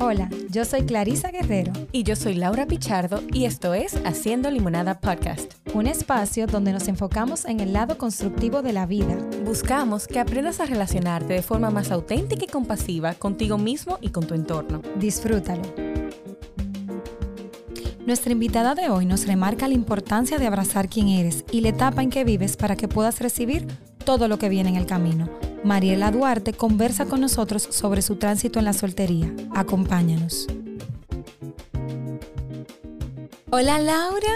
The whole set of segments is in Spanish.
Hola, yo soy Clarisa Guerrero. Y yo soy Laura Pichardo y esto es Haciendo Limonada Podcast. Un espacio donde nos enfocamos en el lado constructivo de la vida. Buscamos que aprendas a relacionarte de forma más auténtica y compasiva contigo mismo y con tu entorno. Disfrútalo. Nuestra invitada de hoy nos remarca la importancia de abrazar quién eres y la etapa en que vives para que puedas recibir todo lo que viene en el camino Mariela Duarte conversa con nosotros sobre su tránsito en la soltería. Acompáñanos. Hola Laura.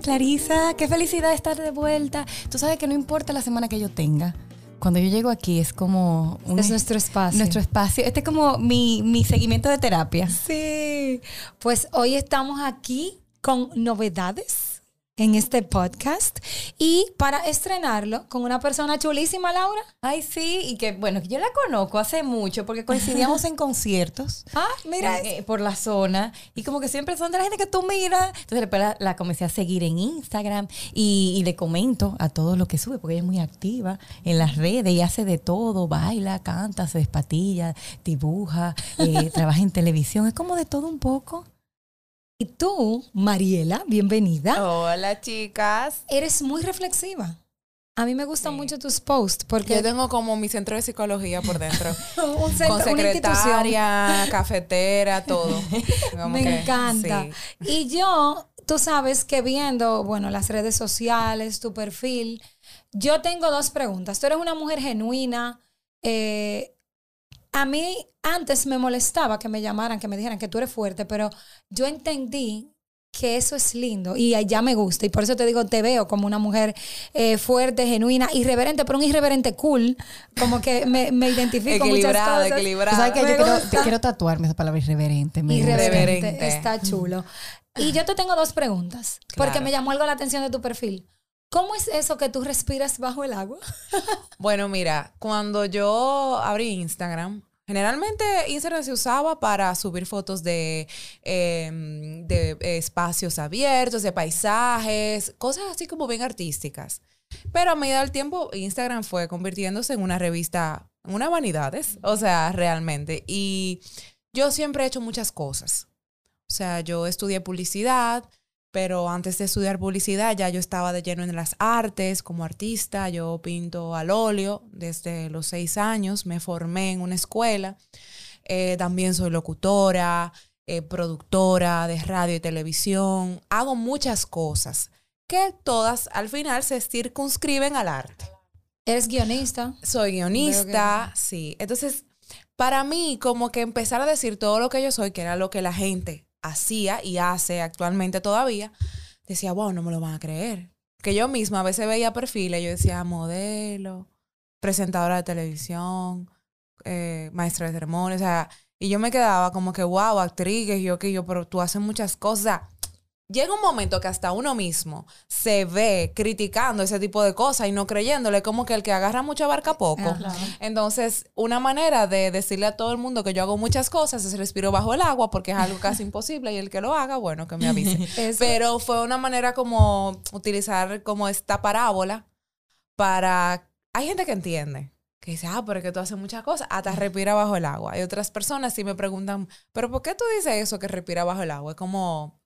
Clarisa, qué felicidad estar de vuelta. Tú sabes que no importa la semana que yo tenga. Cuando yo llego aquí es como... Un, es nuestro espacio. Nuestro espacio. Este es como mi, mi seguimiento de terapia. Sí. Pues hoy estamos aquí con novedades en este podcast y para estrenarlo con una persona chulísima, Laura. Ay, sí, y que bueno, yo la conozco hace mucho porque coincidíamos en conciertos. Ah, mira. Eh, por la zona y como que siempre son de la gente que tú miras. Entonces después la, comencé a seguir en Instagram y, le comento a todo lo que sube porque ella es muy activa en las redes y hace de todo, baila, canta, se despatilla, dibuja, eh, trabaja en televisión, es como de todo un poco. Y tú, Mariela, bienvenida. Hola, chicas. Eres muy reflexiva. A mí me gustan mucho tus posts porque yo tengo como mi centro de psicología por dentro, un centro, con secretaria, cafetera, todo. me encanta. Y yo, tú sabes que viendo, bueno, las redes sociales, tu perfil, yo tengo dos preguntas. Tú eres una mujer genuina. Eh, a mí antes me molestaba que me llamaran, que me dijeran que tú eres fuerte, pero yo entendí que eso es lindo y ya me gusta. Y por eso te digo, te veo como una mujer eh, fuerte, genuina, irreverente, pero un irreverente cool. Como que me, me identifico con muchas cosas. Equilibrada, ¿Sabes que yo quiero, quiero, tatuarme esa palabra irreverente. Irreverente, está chulo. Y yo te tengo dos preguntas, porque me llamó algo la atención de tu perfil. ¿Cómo es eso que tú respiras bajo el agua? bueno, mira, cuando yo abrí Instagram, Generalmente Instagram se usaba para subir fotos de, em, de espacios abiertos, de paisajes, cosas así como bien artísticas. Pero a medida del tiempo, Instagram fue convirtiéndose en una revista, en una vanidades, o sea, realmente. Y yo siempre he hecho muchas cosas. O sea, yo estudié publicidad, pero antes de estudiar publicidad ya yo estaba de lleno en las artes como artista, yo pinto al óleo desde los seis años, me formé en una escuela, eh, también soy locutora, eh, productora de radio y televisión, hago muchas cosas que todas al final se circunscriben al arte. ¿Eres guionista? Soy guionista, sí. Entonces, para mí, como que empezar a decir todo lo que yo soy, que era lo que la gente hacía y hace actualmente todavía, decía, wow, no me lo van a creer. Que yo misma a veces veía perfiles, yo decía, modelo, presentadora de televisión, eh, maestra de ceremonias, o sea, y yo me quedaba como que, wow, actriz, yo, que yo, pero tú haces muchas cosas llega un momento que hasta uno mismo se ve criticando ese tipo de cosas y no creyéndole, como que el que agarra mucha barca poco. Entonces, una manera de decirle a todo el mundo que yo hago muchas cosas es respiro bajo el agua porque es algo casi imposible y el que lo haga, bueno, que me avise. Pero fue una manera como utilizar como esta parábola para... Hay gente que entiende. Que dice, ah, pero es que tú haces muchas cosas, hasta respira bajo el agua. Hay otras personas sí me preguntan, pero ¿por qué tú dices eso que respira bajo el agua? Es como,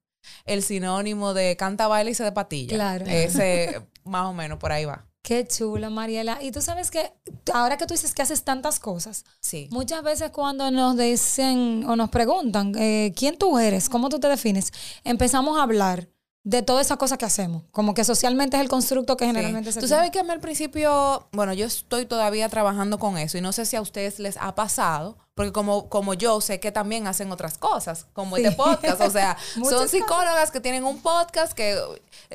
el sinónimo de canta, baila y se de patilla. Claro. Ese, más o menos, por ahí va. Qué chulo, Mariela. Y tú sabes que ahora que tú dices que haces tantas cosas, sí. muchas veces cuando nos dicen o nos preguntan eh, quién tú eres, cómo tú te defines, empezamos a hablar de toda esa cosa que hacemos. Como que socialmente es el constructo que generalmente se Tú sabes que a mí al principio, bueno, yo estoy todavía trabajando con eso y no sé si a ustedes les ha pasado, porque como, como yo sé que también hacen otras cosas, como este podcast, o sea, son psicólogas que tienen un podcast que,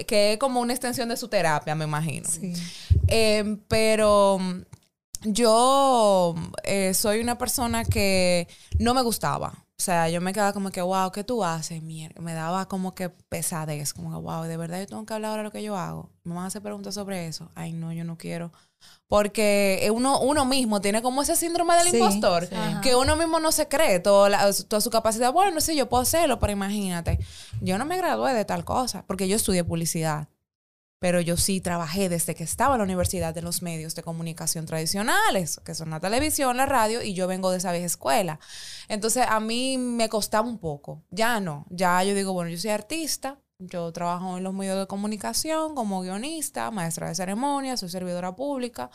que, es como una extensión de su terapia, me imagino. Sí. Em, pero yo eh, soy una persona que no me gustaba o sea, yo me quedaba como que, wow, ¿qué tú haces? Me daba como que pesadez, como que, wow, de verdad yo tengo que hablar ahora de lo que yo hago. Me van a hacer preguntas sobre eso. Ay, no, yo no quiero. Porque uno, uno mismo tiene como ese síndrome del impostor, que uno mismo no se cree toda, toda su capacidad. Bueno, no sé, yo puedo hacerlo, pero imagínate, yo no me gradué de tal cosa, porque yo estudié publicidad. pero yo sí trabajé desde que estaba en la universidad en los medios de comunicación tradicionales, que son la televisión, la radio, y yo vengo de esa vieja escuela. Entonces a mí me costaba un poco. Ya no, ya yo digo, bueno, yo soy artista, yo trabajo en los medios de comunicación como guionista, maestra de ceremonia, soy servidora pública.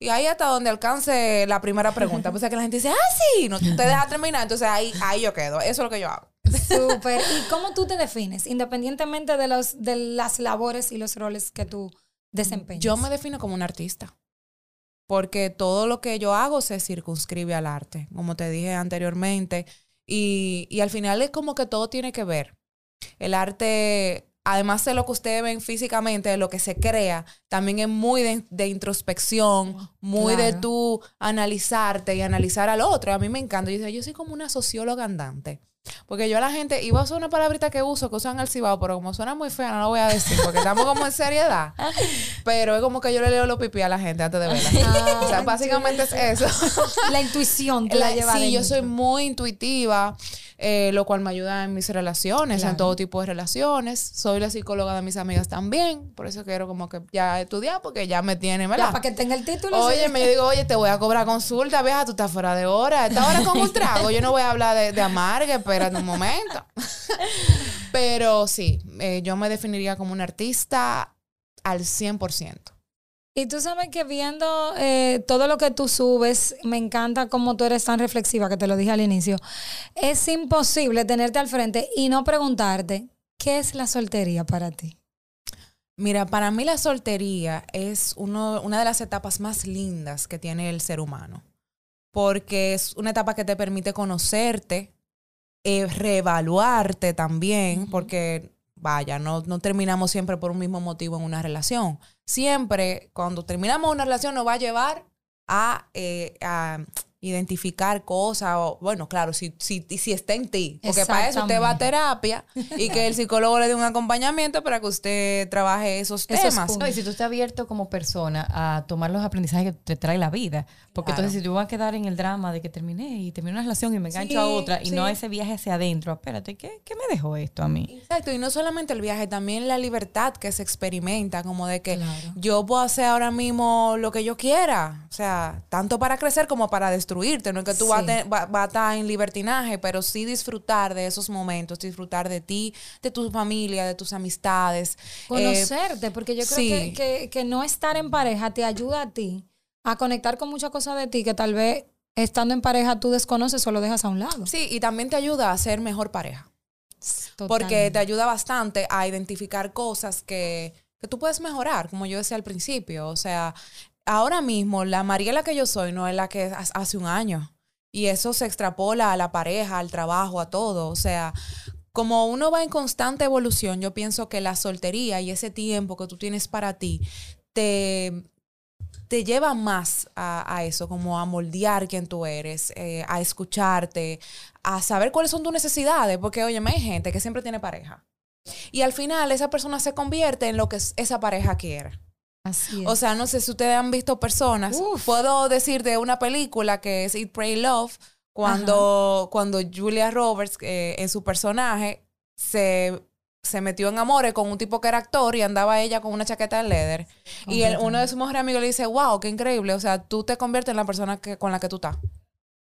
Y ahí hasta donde alcance la primera pregunta. Pues es que la gente dice, ah, sí, no te deja terminar. Entonces ahí, ahí yo quedo. Eso es lo que yo hago. Súper. ¿Y cómo tú te defines? Independientemente de, los, de las labores y los roles que tú desempeñas. Yo me defino como un artista. Porque todo lo que yo hago se circunscribe al arte, como te dije anteriormente. Y, y al final es como que todo tiene que ver. El arte además de lo que ustedes ven físicamente, de lo que se crea, también es muy de, introspección, muy de tú analizarte y analizar al otro. A mí me encanta. Yo, yo soy como una socióloga andante. Porque yo a la gente, iba a usar una palabrita que uso, que usan al cibao, pero como suena muy fea, no lo voy a decir, porque estamos como en seriedad. Pero es como que yo le leo los pipí a la gente antes de verla. Ah, o sea, básicamente es eso. La intuición que la, lleva Sí, yo soy muy intuitiva. Eh, lo cual me ayuda en mis relaciones, en todo tipo de relaciones. Soy la psicóloga de mis amigas también, por eso quiero como que ya estudiar, porque ya me tiene, ¿verdad? Ya, para que tenga el título. Oye, me digo, oye, te voy a cobrar consulta, vieja, tú estás fuera de hora. Esta hora con un trago, yo no voy a hablar de, de amargue, espérate un momento. Pero sí, eh, yo me definiría como un artista al 100%. Y tú sabes que viendo eh, todo lo que tú subes, me encanta cómo tú eres tan reflexiva, que te lo dije al inicio. Es imposible tenerte al frente y no preguntarte, ¿qué es la soltería para ti? Mira, para mí la soltería es uno, una de las etapas más lindas que tiene el ser humano, porque es una etapa que te permite conocerte, eh, reevaluarte también, porque vaya, no, no terminamos siempre por un mismo motivo en una relación. Siempre, cuando terminamos una relación, nos va a llevar a, eh, a identificar cosas, o, bueno, claro, si, si, si está en ti, porque para eso usted va a terapia y que el psicólogo le dé un acompañamiento para que usted trabaje esos temas. y si tú estás abierto como persona a tomar los aprendizajes que te trae la vida, porque entonces si tú vas a quedar en el drama de que terminé y terminé una relación y me engancho a otra y no ese viaje hacia adentro, espérate, ¿qué, ¿qué, me dejó esto a mí? Exacto, y no solamente el viaje, también la libertad que se experimenta, como de que yo puedo hacer ahora mismo lo que yo quiera, o sea, tanto para crecer como para destruir destruirte, no es que tú vas, a estar en libertinaje, pero sí disfrutar de esos momentos, disfrutar de ti, de tu familia, de tus amistades. Conocerte, porque yo creo que, que, no estar en pareja te ayuda a ti a conectar con muchas cosas de ti que tal vez estando en pareja tú desconoces o lo dejas a un lado. Sí, y también te ayuda a ser mejor pareja. Porque te ayuda bastante a identificar cosas que, que tú puedes mejorar, como yo decía al principio. O sea, ahora mismo la Mariela que yo soy no es la que hace un año. Y eso se extrapola a la pareja, al trabajo, a todo. O sea, como uno va en constante evolución, yo pienso que la soltería y ese tiempo que tú tienes para ti te, te lleva más a, eso, como a moldear quién tú eres, eh, a escucharte, a saber cuáles son tus necesidades. Porque, oye, hay gente que siempre tiene pareja. Y al final esa persona se convierte en lo que esa pareja quiere. O sea, no sé si ustedes han visto personas. Puedo decir de una película que es Eat, Pray, Love, cuando, cuando Julia Roberts, eh, en su personaje, se, se metió en amores con un tipo que era actor y andaba ella con una chaqueta de leather. Y uno de sus mejores amigos le dice, wow, qué increíble. O sea, tú te conviertes en la persona que, con la que tú estás.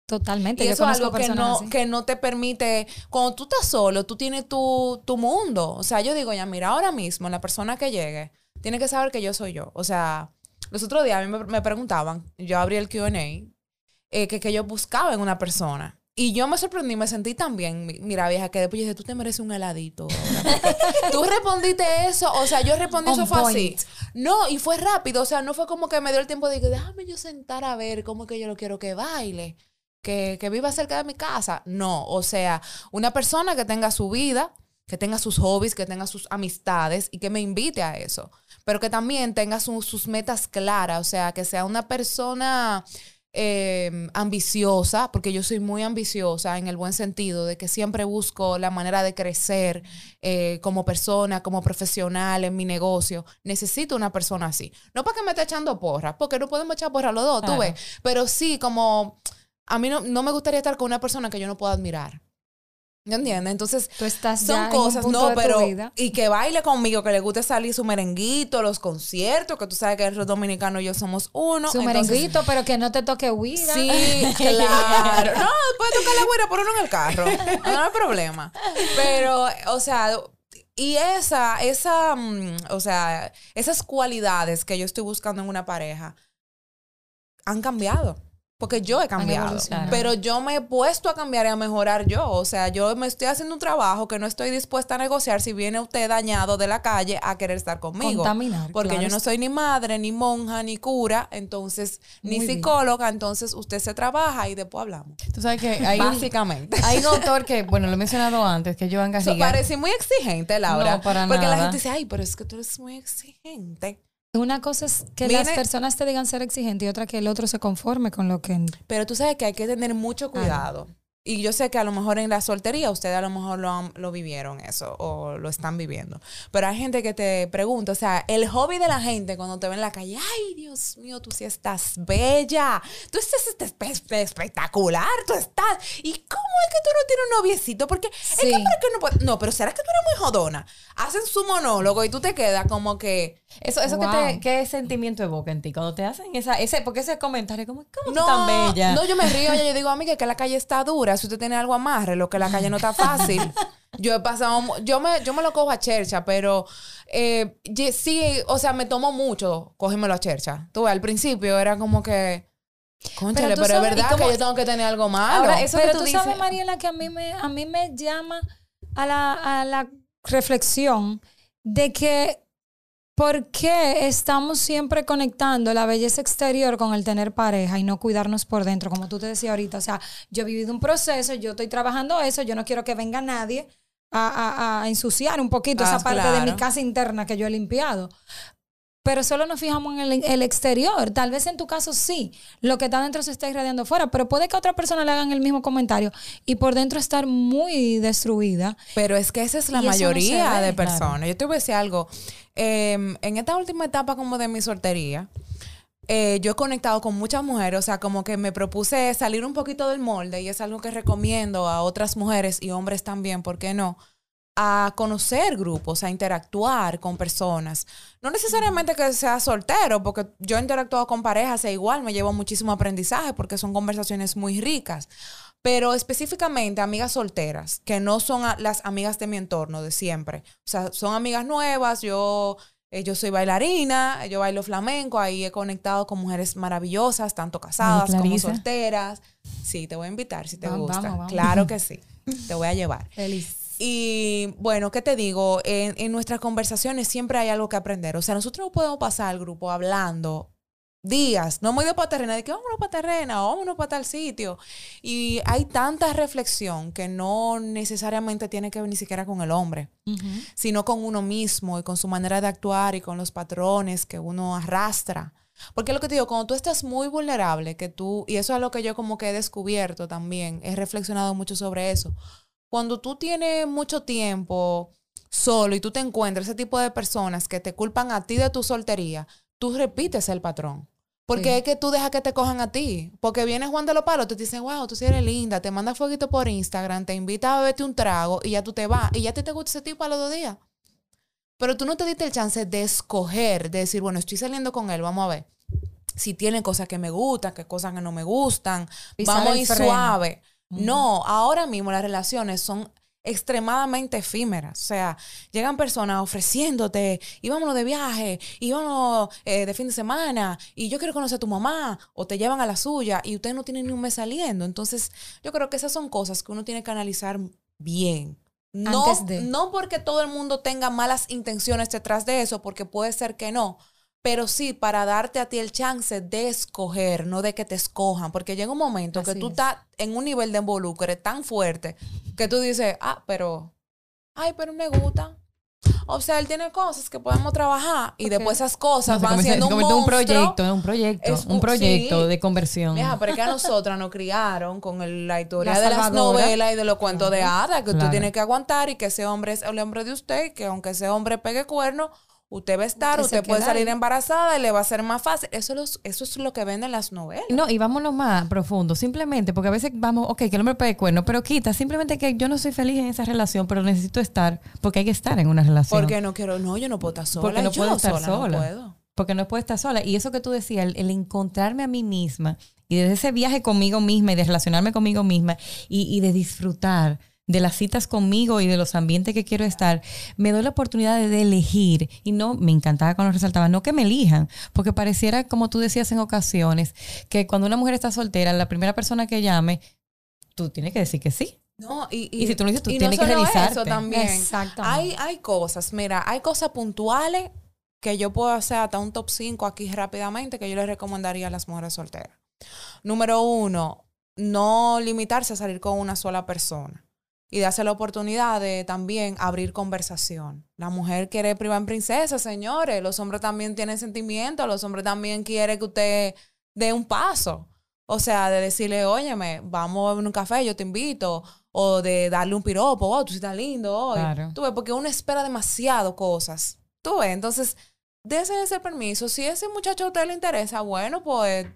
Totalmente. Y eso es algo que no, que no te permite, cuando tú estás solo, tú tienes tu, tu mundo. O sea, yo digo, ya, mira, ahora mismo la persona que llegue, tiene que saber que yo soy yo. O sea, los otros días a mí me, preguntaban, yo abrí el QA, eh, que, que yo buscaba en una persona. Y yo me sorprendí, me sentí tan bien, mira vieja, que después yo dije, tú te mereces un heladito. tú respondiste eso, o sea, yo respondí eso fue así. No, y fue rápido, o sea, no fue como que me dio el tiempo de que déjame yo sentar a ver cómo que yo lo quiero que baile, que, que viva cerca de mi casa. No, o sea, una persona que tenga su vida, que tenga sus hobbies, que tenga sus amistades y que me invite a eso, pero que también tenga sus metas claras, o sea, que sea una persona em, ambiciosa, porque yo soy muy ambiciosa en el buen sentido de que siempre busco la manera de crecer eh, como persona, como profesional en mi negocio. Necesito una persona así. No para que me esté echando porra, porque no podemos echar porra los dos, tú ves, pero sí como... A mí no, no me gustaría estar con una persona que yo no pueda admirar. ¿Me entiendes? Entonces, Tú estás son ya en un cosas, punto no, de tu pero. vida. Y que baile conmigo, que le guste salir su merenguito, los conciertos, que tú sabes que los dominicanos y yo somos uno. Su entonces- merenguito, pero que no te toque huida. Sí, claro. No, puede tocar la güera por uno en el carro. No, hay problema. Pero, o sea, y esa, esa, mm, o sea, esas cualidades que yo estoy buscando en una pareja han cambiado. Porque yo he cambiado. Pero yo me he puesto a cambiar y a mejorar yo. O sea, yo me estoy haciendo un trabajo que no estoy dispuesta a negociar si viene usted dañado de la calle a querer estar conmigo. Contaminar, Porque claro yo no soy ni madre, ni monja, ni cura, entonces, ni bien. psicóloga, entonces usted se trabaja y después hablamos. Tú sabes que hay Básicamente. hay un autor que, bueno, lo he mencionado antes, que Joan So, Garriga. parece muy exigente, Laura. No, para porque la gente dice, ay, pero es que tú eres muy exigente. Una cosa es que Viene- las personas te digan ser exigente y otra que el otro se conforme con lo que... Pero tú sabes que hay que tener mucho cuidado. Y yo sé que a lo mejor en la soltería ustedes a lo mejor lo, han- lo vivieron eso o lo están viviendo. Pero hay gente que te pregunta, o sea, el hobby de la gente cuando te ven en la calle, ay, Dios mío, tú sí estás bella, tú estás espe- espe- espectacular, tú estás. ¿Y cómo es que tú no tienes un noviecito? Porque es que, Sí. ¿para qué no puedes? No, pero ¿será que tú eres muy jodona? Hacen su monólogo y tú te quedas como que... Eso, eso Wow. que te, ¿qué sentimiento evoca en ti cuando te hacen esa, ese, porque ese comentario como, ¿cómo tú No, tan bella? no, yo me río, yo digo, amiga, que la calle está dura. Si usted tiene algo amarre, lo que la calle no está fácil. yo he pasado, yo me, yo me lo cojo a chercha, pero eh, sí, o sea, me tomó mucho cogérmelo a chercha. Tú al principio era como que, conchale, pero, es verdad como- que yo tengo que tener algo malo. Ahora, eso Pero que tú, tú sabes, Mariela, que a mí me, a mí me llama a la, a la reflexión de que ¿por qué estamos siempre conectando la belleza exterior con el tener pareja y no cuidarnos por dentro? Como tú te decías ahorita, o sea, yo he vivido un proceso, yo estoy trabajando eso, yo no quiero que venga nadie a, a- a ensuciar un poquito Ah, esa parte de mi casa interna que yo he limpiado. Pero solo nos fijamos en el, el exterior. Tal vez en tu caso sí, lo que está dentro se está irradiando fuera, pero puede que a otra persona le hagan el mismo comentario y por dentro estar muy destruida. Pero es que esa es la Y no mayoría ve, de claro. personas. Yo te voy a decir algo. Eh, en esta última etapa como de mi soltería, eh, yo he conectado con muchas mujeres, o sea, como que me propuse salir un poquito del molde y es algo que recomiendo a otras mujeres y hombres también, ¿por qué no? A conocer grupos, a interactuar con personas. No necesariamente que sea soltero, porque yo he interactuado con parejas e igual me llevo muchísimo aprendizaje porque son conversaciones muy ricas. Pero específicamente amigas solteras, que no son las amigas de mi entorno de siempre. O sea, son amigas nuevas, yo, eh, yo soy bailarina, yo bailo flamenco, ahí he conectado con mujeres maravillosas, tanto casadas como Clarisa. solteras. Sí, te voy a invitar si te Vamos, gusta. vamos, vamos. Claro que sí, te voy a llevar. Feliz. Y bueno, ¿qué te digo? En, en nuestras conversaciones siempre hay algo que aprender. O sea, nosotros no podemos pasar al grupo hablando días. No hemos ido para terrena, de que vámonos para terrena vámonos para tal sitio. Y hay tanta reflexión que no necesariamente tiene que ver ni siquiera con el hombre, sino con uno mismo y con su manera de actuar y con los patrones que uno arrastra. Porque lo que te digo, cuando tú estás muy vulnerable, que tú, y eso es lo que yo como que he descubierto también, he reflexionado mucho sobre eso. Cuando tú tienes mucho tiempo solo y tú te encuentras ese tipo de personas que te culpan a ti de tu soltería, tú repites el patrón. Porque Sí. es que tú dejas que te cojan a ti. Porque viene Juan de los Palos, te dice, wow, tú sí eres linda, te manda fueguito por Instagram, te invita a beberte un trago y ya tú te vas. Y ya te, te gusta ese tipo a los dos días. Pero tú no te diste el chance de escoger, de decir, bueno, estoy saliendo con él, vamos a ver. Si tiene cosas que me gustan, qué cosas que no me gustan, vamos a ir freno. suave. No, ahora mismo las relaciones son extremadamente efímeras. O sea, llegan personas ofreciéndote, y vámonos de viaje, y vámonos eh, de fin de semana, y yo quiero conocer a tu mamá, o te llevan a la suya, y ustedes no tienen ni un mes saliendo. Entonces, yo creo que esas son cosas que uno tiene que analizar bien. No, Antes de. no porque todo el mundo tenga malas intenciones detrás de eso, porque puede ser que no, pero sí para darte a ti el chance de escoger, no de que te escojan, porque llega un momento que tú es. estás en un nivel de involucre tan fuerte que tú dices, ah, pero, ay, pero me gusta. O sea, él tiene cosas que podemos trabajar y después esas cosas van convierte- siendo un, en un monstruo. proyecto, un proyecto, Es un proyecto sí. de conversión. Vieja, pero es que a nosotras nos criaron con el- la historia La de las novelas y de los cuentos de hadas, que Claro. usted tiene que aguantar y que ese hombre es el hombre de usted, que aunque ese hombre pegue cuerno, Usted va a estar, usted puede queda salir embarazada y le va a ser más fácil. Eso, es- eso es lo que venden las novelas. No, y vámonos más profundo, simplemente, porque a veces vamos, ok, que el hombre pegue cuerno, pero quita, simplemente que yo no soy feliz en esa relación, pero necesito estar, porque hay que estar en una relación. Porque no quiero, no, yo no puedo estar sola. Porque no yo puedo estar sola. sola. No puedo. Porque no puedo estar sola. Y eso que tú decías, el, el encontrarme a mí misma y desde ese viaje conmigo misma y de relacionarme conmigo misma y, y de disfrutar de las citas conmigo y de los ambientes que quiero estar, me doy la oportunidad de, de elegir. Y no, me encantaba cuando resaltaba, no que me elijan, porque pareciera, como tú decías en ocasiones, que cuando una mujer está soltera, la primera persona que llame, tú tienes que decir que sí. No, y, Y si tú lo dices, tú y tienes que solo revisarte. Eso también. Exactamente. Hay, hay cosas, mira, hay cosas puntuales que yo puedo hacer hasta un top 5 aquí rápidamente que yo les recomendaría a las mujeres solteras. Número uno, no limitarse a salir con una sola persona y darse la oportunidad de también abrir conversación. La mujer quiere privar en princesa, señores. Los hombres también tienen sentimientos. Los hombres también quieren que usted dé un paso. O sea, de decirle, óyeme, vamos a beber un café, yo te invito. O de darle un piropo, oh, tú sí estás lindo hoy. Claro. Tú ves, porque uno espera demasiado cosas. Tú ves, entonces, dése ese permiso. Si ese muchacho a usted le interesa, bueno, pues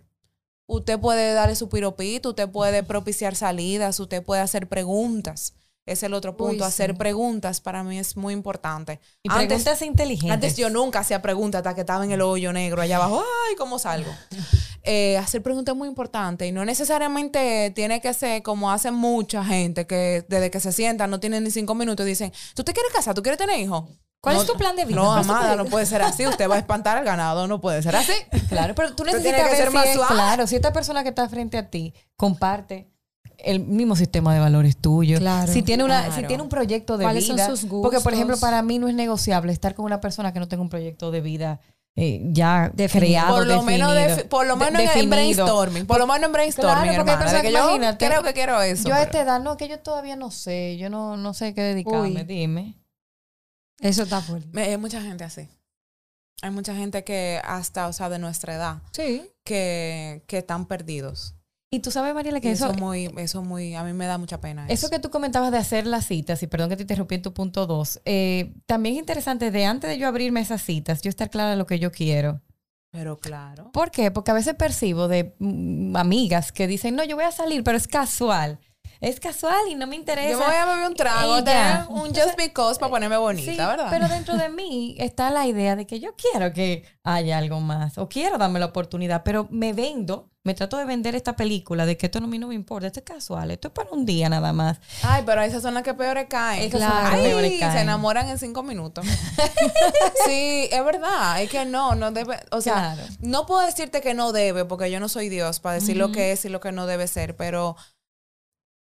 usted puede darle su piropito, usted puede propiciar salidas, usted puede hacer preguntas. Es el otro punto. Uy, hacer preguntas para mí es muy importante. Y Antes- preguntas inteligentes. antes yo nunca hacía preguntas hasta que estaba en el hoyo negro allá abajo. Ay, ¿cómo salgo? Eh, hacer preguntas es muy importante y no necesariamente tiene que ser como hace mucha gente que desde que se sientan no tienen ni cinco minutos y dicen, ¿tú te quieres casar? ¿Tú quieres tener hijos? ¿Cuál No, es tu plan de vida? No, ¿Cuál es tu amada, no de- puede ser así. Usted va a espantar al ganado, no puede ser así. Claro, pero tú necesitas que ver ser si más es- suave. claro, si esta persona que está frente a ti comparte el mismo sistema de valores tuyo, Claro, si tiene una, claro. si tiene un proyecto de ¿Cuáles son vida, sus porque por ejemplo gustos? para mí no es negociable estar con una persona que no tenga un proyecto de vida eh, ya Definido. creado, Por lo menos, defi- por lo de- menos en- en brainstorming. Por lo menos en brainstorming, Claro, porque hay hermana. personas de que yo imagínate, creo que quiero eso. Yo a esta edad, no, que yo todavía no sé, yo no, no sé qué dedicarme, Uy. dime. Eso está fuerte. Hay mucha gente así. Hay mucha gente que hasta, o sea, de nuestra edad, Sí. que, que están perdidos. Y tú sabes, Mariela, Y que eso, eso, muy, eso muy, a mí me da mucha pena. Eso que tú comentabas de hacer las citas, y perdón que te interrumpí en tu punto dos, eh, también es interesante de antes de yo abrirme esas citas, yo estar clara de lo que yo quiero. Pero claro. ¿Por qué? Porque a veces percibo de mm, amigas que dicen, no, yo voy a salir, pero es casual. Es casual y no me interesa. Yo me voy a beber un trago, tener un just because para ponerme bonita, Sí, ¿verdad? Pero dentro de mí está la idea de que yo quiero que haya algo más o quiero darme la oportunidad, pero me vendo, me trato de vender esta película de que esto no, no me importa, esto es casual, esto es para un día nada más. Ay, pero esas son las que peores caen. Esas son las Ay, que peores se caen. enamoran en cinco minutos. sí, es verdad. Es que no, no debe. O sea, Claro. no puedo decirte que no debe, porque yo no soy Dios para decir lo que es y lo que no debe ser, pero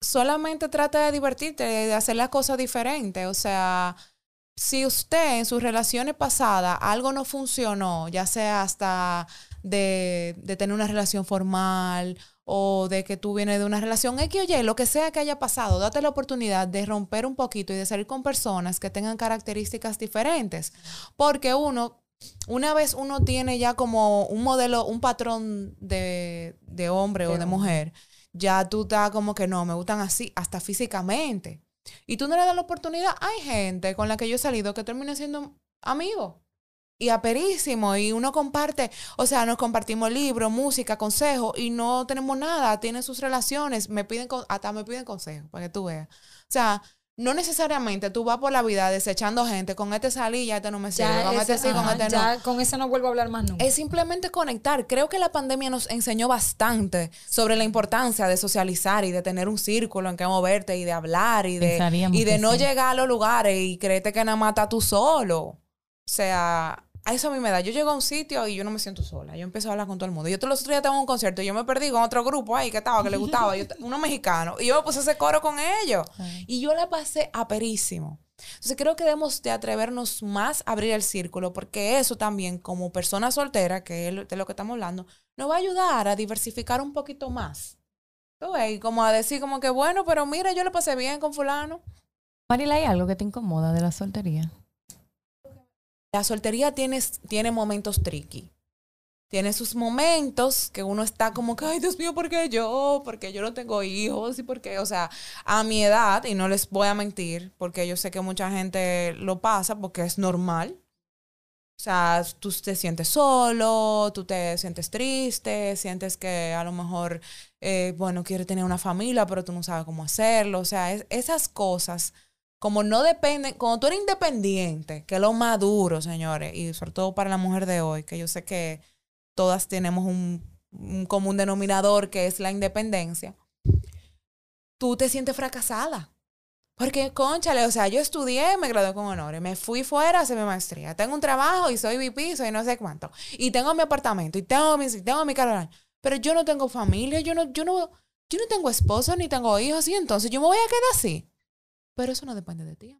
solamente trata de divertirte, de hacer las cosas diferentes. O sea, si usted en sus relaciones pasadas algo no funcionó, ya sea hasta de, de tener una relación formal o de que tú vienes de una relación X o Y, lo que sea que haya pasado, date la oportunidad de romper un poquito y de salir con personas que tengan características diferentes. Porque uno, una vez uno tiene ya como un modelo, un patrón de, de hombre o de mujer, ya tú estás como que no, me gustan así, hasta físicamente. Y tú no le das la oportunidad. Hay gente con la que yo he salido que termina siendo amigo y aperísimo y uno comparte, o sea, nos compartimos libros, música, consejos y no tenemos nada, tienen sus relaciones, me piden, hasta me piden consejos para que tú veas. O sea, no necesariamente tú vas por la vida desechando gente, con este salí, ya este no me sirve, con este sí, con este no. con ese no vuelvo a hablar más nunca. Es simplemente conectar. Creo que la pandemia nos enseñó bastante sobre la importancia de socializar y de tener un círculo en que moverte y de hablar y de, Pensaríamos y de no sí. llegar a los lugares y creerte que nada más estás tú solo. O sea, a eso a mí me da. Yo llego a un sitio y yo no me siento sola. Yo empiezo a hablar con todo el mundo. Yo todos los otros días tengo un concierto y yo me perdí con otro grupo ahí que estaba, que le gustaba, yo, uno mexicano. Y yo me puse ese coro con ellos. Y yo la pasé aperísimo. Entonces creo que debemos de atrevernos más a abrir el círculo, porque eso también, como persona soltera, que es de lo que estamos hablando, nos va a ayudar a diversificar un poquito más. Y como a decir como que, bueno, pero mira, yo lo pasé bien con fulano. Mariela, ¿hay algo que te incomoda de la soltería? La soltería tiene, tiene momentos tricky. Tiene sus momentos que uno está como que, ay, Dios mío, ¿por qué yo? Porque yo no tengo hijos y por qué, o sea, a mi edad, y no les voy a mentir, porque yo sé que mucha gente lo pasa porque es normal. O sea, tú te sientes solo, tú te sientes triste, sientes que a lo mejor, eh, bueno, quieres tener una familia, pero tú no sabes cómo hacerlo. O sea, es- esas cosas, como no dependen, como tú eres independiente, que es lo más duro, señores, y sobre todo para la mujer de hoy, que yo sé que todas tenemos un, un común denominador que es la independencia, tú te sientes fracasada. Porque, conchale, o sea, yo estudié, me gradué con honores, me fui fuera a hacer mi maestría, tengo un trabajo y soy VP, soy no sé cuánto, y tengo mi apartamento, y tengo mi, tengo mi carro pero yo no tengo familia, yo no, yo no, yo no tengo esposo ni tengo hijos, y entonces yo me voy a quedar así. Pero eso no depende de ti.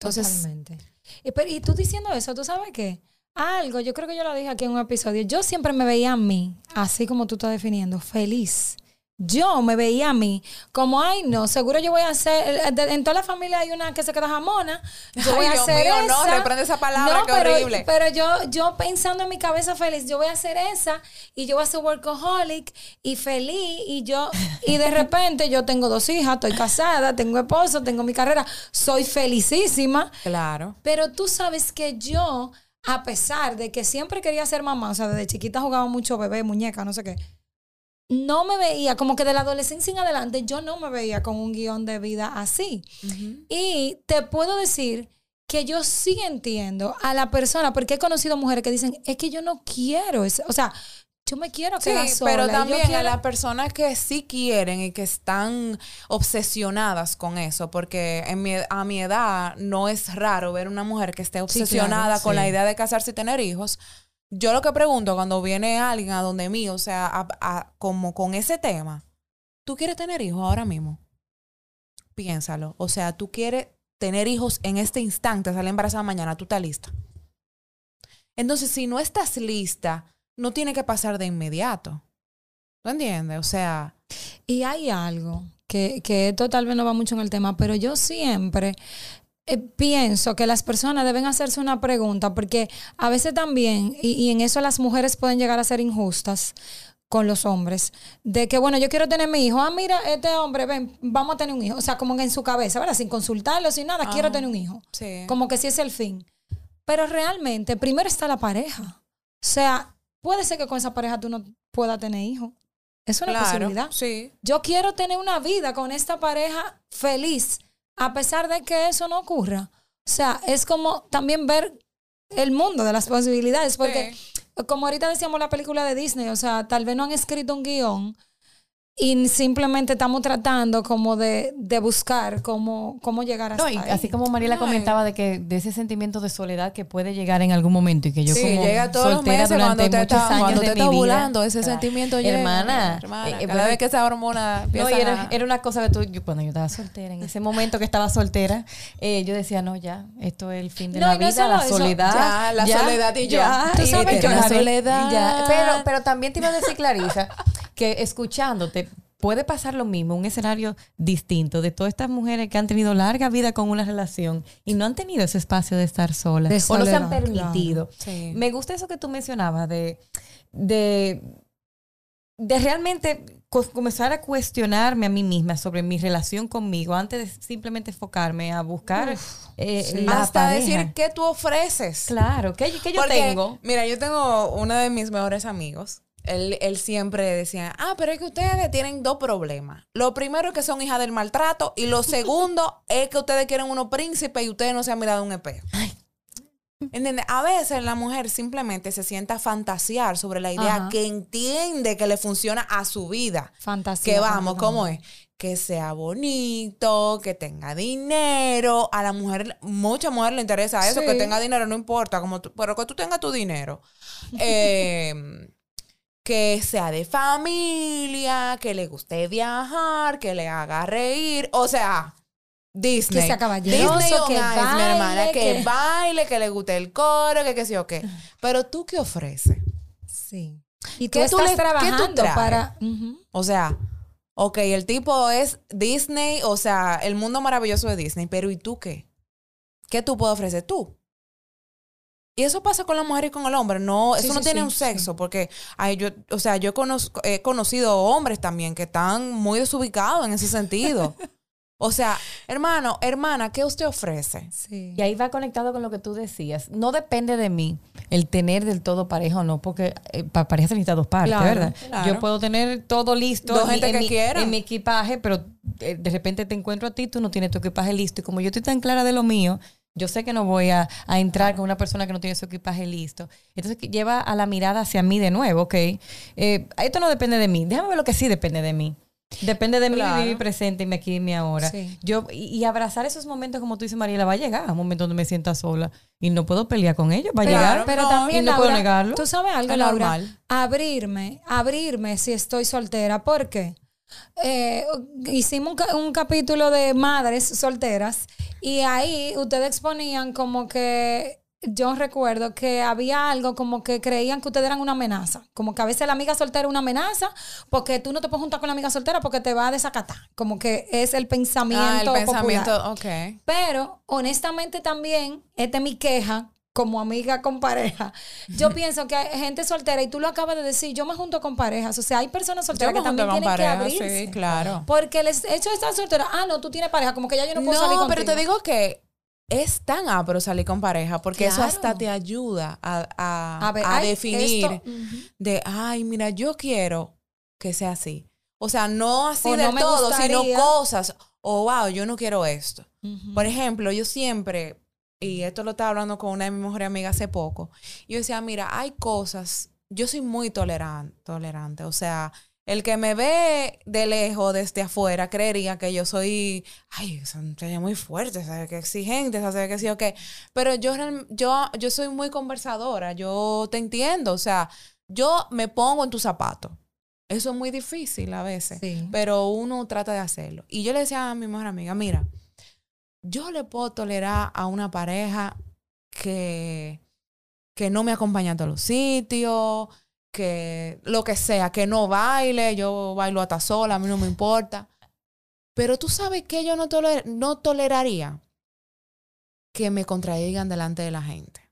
Entonces, Totalmente. Y, pero- y tú diciendo eso, ¿tú sabes qué? Algo, yo creo que yo lo dije aquí en un episodio. Yo siempre me veía a mí, así como tú estás definiendo, feliz. Yo me veía a mí como, ay, no, seguro yo voy a hacer. En toda la familia hay una que se queda jamona. Yo voy Ay, a Dios hacer mío, no, esa. reprende esa palabra, qué pero, horrible. Pero yo, yo pensando en mi cabeza feliz, yo voy a hacer esa y yo voy a ser workaholic y feliz y yo, y de repente yo tengo dos hijas, estoy casada, tengo esposo, tengo mi carrera, soy felicísima. claro. Pero tú sabes que yo, a pesar de que siempre quería ser mamá, o sea, desde chiquita jugaba mucho bebé, muñeca, no sé qué, no me veía, como que de la adolescencia en adelante, yo no me veía con un guion de vida así. Y te puedo decir que yo sí entiendo a la persona, porque he conocido mujeres que dicen, es que yo no quiero, eso. o sea, yo me quiero Sí, quedar sola. pero también a las personas que sí quieren y que están obsesionadas con eso, porque en mi- a mi edad no es raro ver una mujer que esté obsesionada con sí. la idea de casarse y tener hijos. Yo lo que pregunto cuando viene alguien a donde mí, o sea, a- como con ese tema, ¿tú quieres tener hijos ahora mismo? Piénsalo. O sea, tú quieres tener hijos en este instante, salir embarazada mañana, tú estás lista. Entonces, si no estás lista, no tiene que pasar de inmediato. ¿Tú entiendes? O sea, Y hay algo que, que esto tal vez no va mucho en el tema, pero yo siempre eh, pienso que las personas deben hacerse una pregunta, porque a veces también, y, y en eso las mujeres pueden llegar a ser injustas con los hombres, de que, bueno, yo quiero tener mi hijo, ah, mira, este hombre, ven, vamos a tener un hijo, o sea, como en su cabeza, ¿verdad? Sin consultarlo, sin nada, quiero Ajá. tener un hijo. sí. Como que sí es el fin. Pero realmente, primero está la pareja. O sea, puede ser que con esa pareja tú no puedas tener hijos. Es una Claro, posibilidad. Sí. Yo quiero tener una vida con esta pareja feliz, a pesar de que eso no ocurra. O sea, es como también ver el mundo de las posibilidades, porque como ahorita decíamos la película de Disney, o sea, tal vez no han escrito un guion y simplemente estamos tratando como de, de buscar cómo, cómo llegar hasta No, y ahí. así como Mariela comentaba de que de ese sentimiento de soledad que puede llegar en algún momento y que yo Sí, como llega todos los soltera meses cuando te está, años cuando de te mi está vida. ovulando, ese Claro. sentimiento llega. hermana, hermana, eh, eh, cada vez que esa hormona No, y era, una cosa que tú, yo- cuando yo estaba soltera, en ese momento que estaba soltera, eh, yo decía, no, ya, esto es el fin de No, la y no vida, la eso, soledad. ya, la soledad y yo. Tú Y sabes que que la la soledad. ya. Pero, pero también te iba a decir, Clarisa, que escuchándote puede pasar lo mismo, un escenario distinto de todas estas mujeres que han tenido larga vida con una relación y no han tenido ese espacio de estar solas De o no se han permitido. Sí. Me gusta eso que tú mencionabas de, de, de realmente co- comenzar a cuestionarme a mí misma sobre mi relación conmigo antes de simplemente enfocarme a buscar eh, sí. la Hasta pareja. decir qué tú ofreces. Claro, ¿qué, qué yo Porque, tengo? Mira, yo tengo uno de mis mejores amigos. Él, él siempre decía, ah, pero es que ustedes tienen dos problemas. Lo primero es que son hijas del maltrato y lo segundo es que ustedes quieren unos príncipes y ustedes no se han mirado un espejo. ¿Entiendes? A veces la mujer simplemente se sienta a fantasear sobre la idea Ajá. que entiende que le funciona a su vida. Fantasía. Que vamos. ¿cómo es? Que sea bonito, que tenga dinero. A la mujer, mucha mujer le interesa eso, Sí. que tenga dinero, no importa, como tú- pero que tú tengas tu dinero. Eh, que sea de familia, que le guste viajar, que le haga reír. O sea, Disney. Que sea caballeroso, Disney que Ice, mi baile, hermana. Que, que- baile, que le guste el coro, que qué sé yo qué. Pero tú, ¿qué ofreces? Sí. Y tú ¿Qué tú estás le- qué tú trabajando para... O sea, ok, el tipo es Disney, o sea, el mundo maravilloso de Disney, pero ¿y tú qué? ¿Qué tú puedes ofrecer tú? Y eso pasa con la mujer y con el hombre. No, Sí, eso no sí, tiene sí, un sexo, porque ay, yo, o sea, yo conozco- he conocido hombres también que están muy desubicados en ese sentido. O sea, hermano, hermana, ¿qué usted ofrece? Sí. Y ahí va conectado con lo que tú decías. No depende de mí el tener del todo pareja o no, porque eh, para pareja se necesita dos partes, Claro, ¿verdad? claro. Yo puedo tener todo listo Dos en, mi- gente en que mi, quieran. en mi equipaje, pero eh, de repente te encuentro a ti, tú no tienes tu equipaje listo. Y como yo estoy tan clara de lo mío, yo sé que no voy a, a entrar con una persona que no tiene su equipaje listo. Entonces lleva a la mirada hacia mí de nuevo, ¿ok? Eh, esto no depende de mí. Déjame ver lo que sí depende de mí. Depende de mí vivir mi presente y mi aquí y mi ahora. Sí. Yo, y, y abrazar esos momentos, como tú dices, Mariela, va a llegar a un momento donde me sienta sola y no puedo pelear con ellos. Va a Claro, llegar. Pero no, también, y no puedo negarlo. tú sabes algo, Laura, normal. abrirme, abrirme si estoy soltera. ¿Por qué? Eh, hicimos un capítulo de madres solteras y ahí ustedes exponían como que yo recuerdo que había algo como que creían que ustedes eran una amenaza. Como que a veces la amiga soltera es una amenaza porque tú no te puedes juntar con la amiga soltera porque te va a desacatar. Como que es el pensamiento Ah, el popular. pensamiento, ok. Pero honestamente también, esta es mi queja como amiga con pareja. Yo pienso que hay gente soltera, y tú lo acabas de decir, yo me junto con parejas. O sea, hay personas solteras que también tienen que pareja, abrirse. sí, claro. Porque el hecho de estar soltera, ah, no, tú tienes pareja, como que ya yo no puedo salir No, contigo. pero te digo que es tan apro salir con pareja porque eso hasta te ayuda a, a- A ver, a ay, definir esto, de, ay, mira, yo quiero que sea así. O sea, no así O del no me todo, sino cosas. O, wow, yo no quiero esto. Por ejemplo, yo siempre, y esto lo estaba hablando con una de mis mejores amigas hace poco, yo decía, mira, hay cosas, yo soy muy toleran- tolerante, o sea, el que me ve de lejos, desde afuera, creería que yo soy, ay, es muy fuerte, ¿sabes? Que exigente, ¿sabes? Que sí o qué. Pero yo, yo, yo soy muy conversadora, yo te entiendo, o sea, yo me pongo en tus zapatos. Eso es muy difícil a veces Sí. pero uno trata de hacerlo. Y yo le decía a mi mejor amiga, mira, yo le puedo tolerar a una pareja que, que no me acompaña a todos los sitios, que lo que sea, que no baile, yo bailo hasta sola, a mí no me importa. Pero tú sabes que yo no, toler- no toleraría que me contradigan delante de la gente.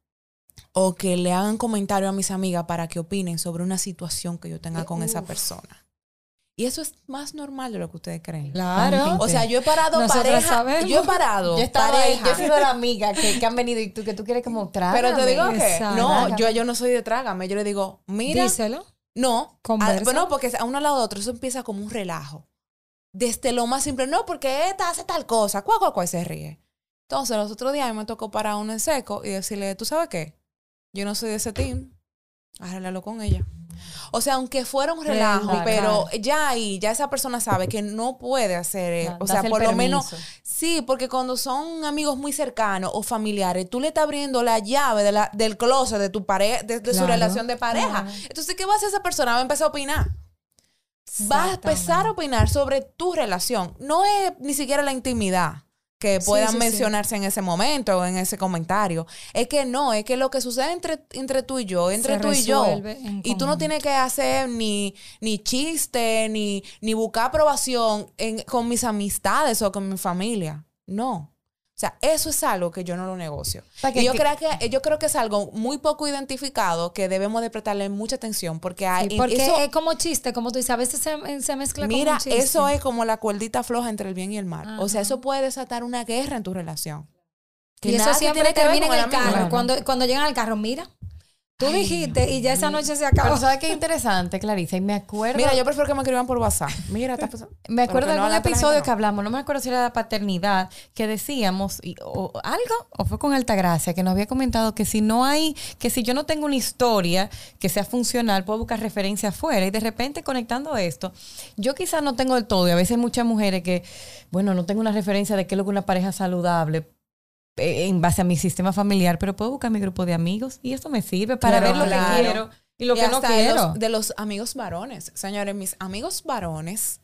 O que le hagan comentario a mis amigas para que opinen sobre una situación que yo tenga con esa persona. Y eso es más normal de lo que ustedes creen. Claro. O sea, yo he parado Nosotras pareja. sabemos. Yo he parado Yo estaba ahí, pareja. yo he sido la amiga que, que han venido y tú que tú quieres como tragar. pero te digo que no, yo, yo no soy de trágame. Yo le digo, mira, Díselo. no. Conversa. Ah, no, porque a uno al lado de otro eso empieza como un relajo. Desde lo más simple, no, porque esta hace tal cosa. ¿Cuál, cuál, cuál se ríe? Entonces, los otros días a mí me tocó parar a uno en seco y decirle, ¿tú sabes qué? Yo no soy de ese team. Arréglalo con ella. O sea, aunque fuera un relajo, pero ya ahí, ya esa persona sabe que no puede hacer, eh, Ya, o sea, por lo menos, sí, porque cuando son amigos muy cercanos o familiares, tú le estás abriendo la llave de la, del closet de tu pareja, de, de su Claro. relación de pareja. Claro. Entonces, ¿qué va a hacer esa persona? Va a empezar a opinar. Va a empezar a opinar sobre tu relación. No es ni siquiera la intimidad que puedan sí, sí. mencionarse en ese momento o en ese comentario. Es que no, es que lo que sucede entre, entre tú y yo, entre Se tú y yo. Y tú no tienes que hacer ni, ni chiste, ni, ni buscar aprobación en- con mis amistades o con mi familia. No. O sea, eso es algo que yo no lo negocio. y yo, que- creo que, yo creo que es algo muy poco identificado que debemos de prestarle mucha atención porque hay... Sí, porque eso- es como chiste, como tú dices, a veces se, se mezcla con Mira, un chiste. eso es como la cuerdita floja entre el bien y el mal. O sea, eso puede desatar una guerra en tu relación. Que Y eso siempre termina en con el carro. Cuando, cuando llegan al carro, mira, tú dijiste y ya esa noche se Pero acabó. ¿sabes qué interesante, Clarisa? Y me acuerdo... Mira, yo prefiero que me escriban por WhatsApp. Mira, está pasando. Me acuerdo Pero de no algún episodio que hablamos, no me acuerdo si era de la paternidad, que decíamos, y- o algo, o fue con Altagracia, que nos había comentado que si no hay, que si yo no tengo una historia que sea funcional, puedo buscar referencia afuera. Y de repente conectando esto, yo quizás no tengo del todo, y a veces hay muchas mujeres que, bueno, no tengo una referencia de qué es lo que una pareja saludable en base a mi sistema familiar, pero puedo buscar mi grupo de amigos y esto me sirve para Claro, ver lo claro. que quiero y lo Y que no hasta de quiero. los- de los amigos varones. Señores, mis amigos varones,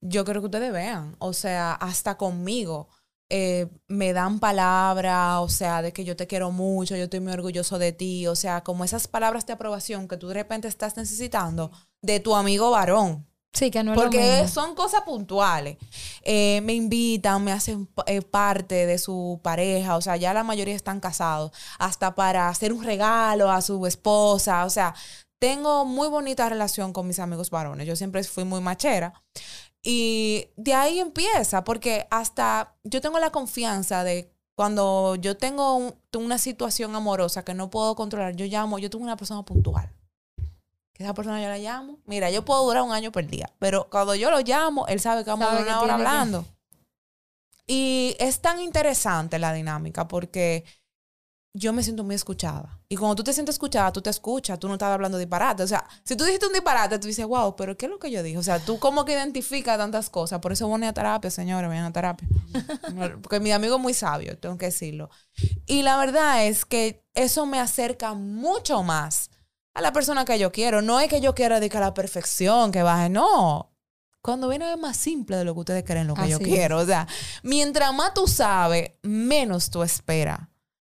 yo creo que ustedes vean, o sea, hasta conmigo. eh, me dan palabras, o sea, de que yo te quiero mucho, yo estoy muy orgulloso de ti, o sea, como esas palabras de aprobación que tú de repente estás necesitando de tu amigo varón. Sí, que no es Porque son cosas puntuales. Eh, me invitan, me hacen eh, parte de su pareja, o sea, ya la mayoría están casados, hasta para hacer un regalo a su esposa, o sea, tengo muy bonita relación con mis amigos varones. Yo siempre fui muy machera. Y de ahí empieza, porque hasta yo tengo la confianza de cuando yo tengo un- una situación amorosa que no puedo controlar, yo llamo, yo tengo una persona puntual. Que esa persona yo la llamo. Mira, yo puedo durar un año por día, pero cuando yo lo llamo, él sabe que vamos a una hora que- hablando. Y es tan interesante la dinámica porque yo me siento muy escuchada. Y cuando tú te sientes escuchada, tú te escuchas, tú no estás hablando disparate. O sea, si tú dijiste un disparate, tú dices, wow, pero ¿qué es lo que yo dije? O sea, tú como que identificas tantas cosas. Por eso voy a terapia, señores, vayan a terapia. Porque mi amigo es muy sabio, tengo que decirlo. Y la verdad es que eso me acerca mucho más a la persona que yo quiero. No es que yo quiera dedicar a la perfección, que baje, no. Cuando viene es más simple de lo que ustedes creen lo que yo es. quiero. O sea, mientras más tú sabes, menos tú esperas.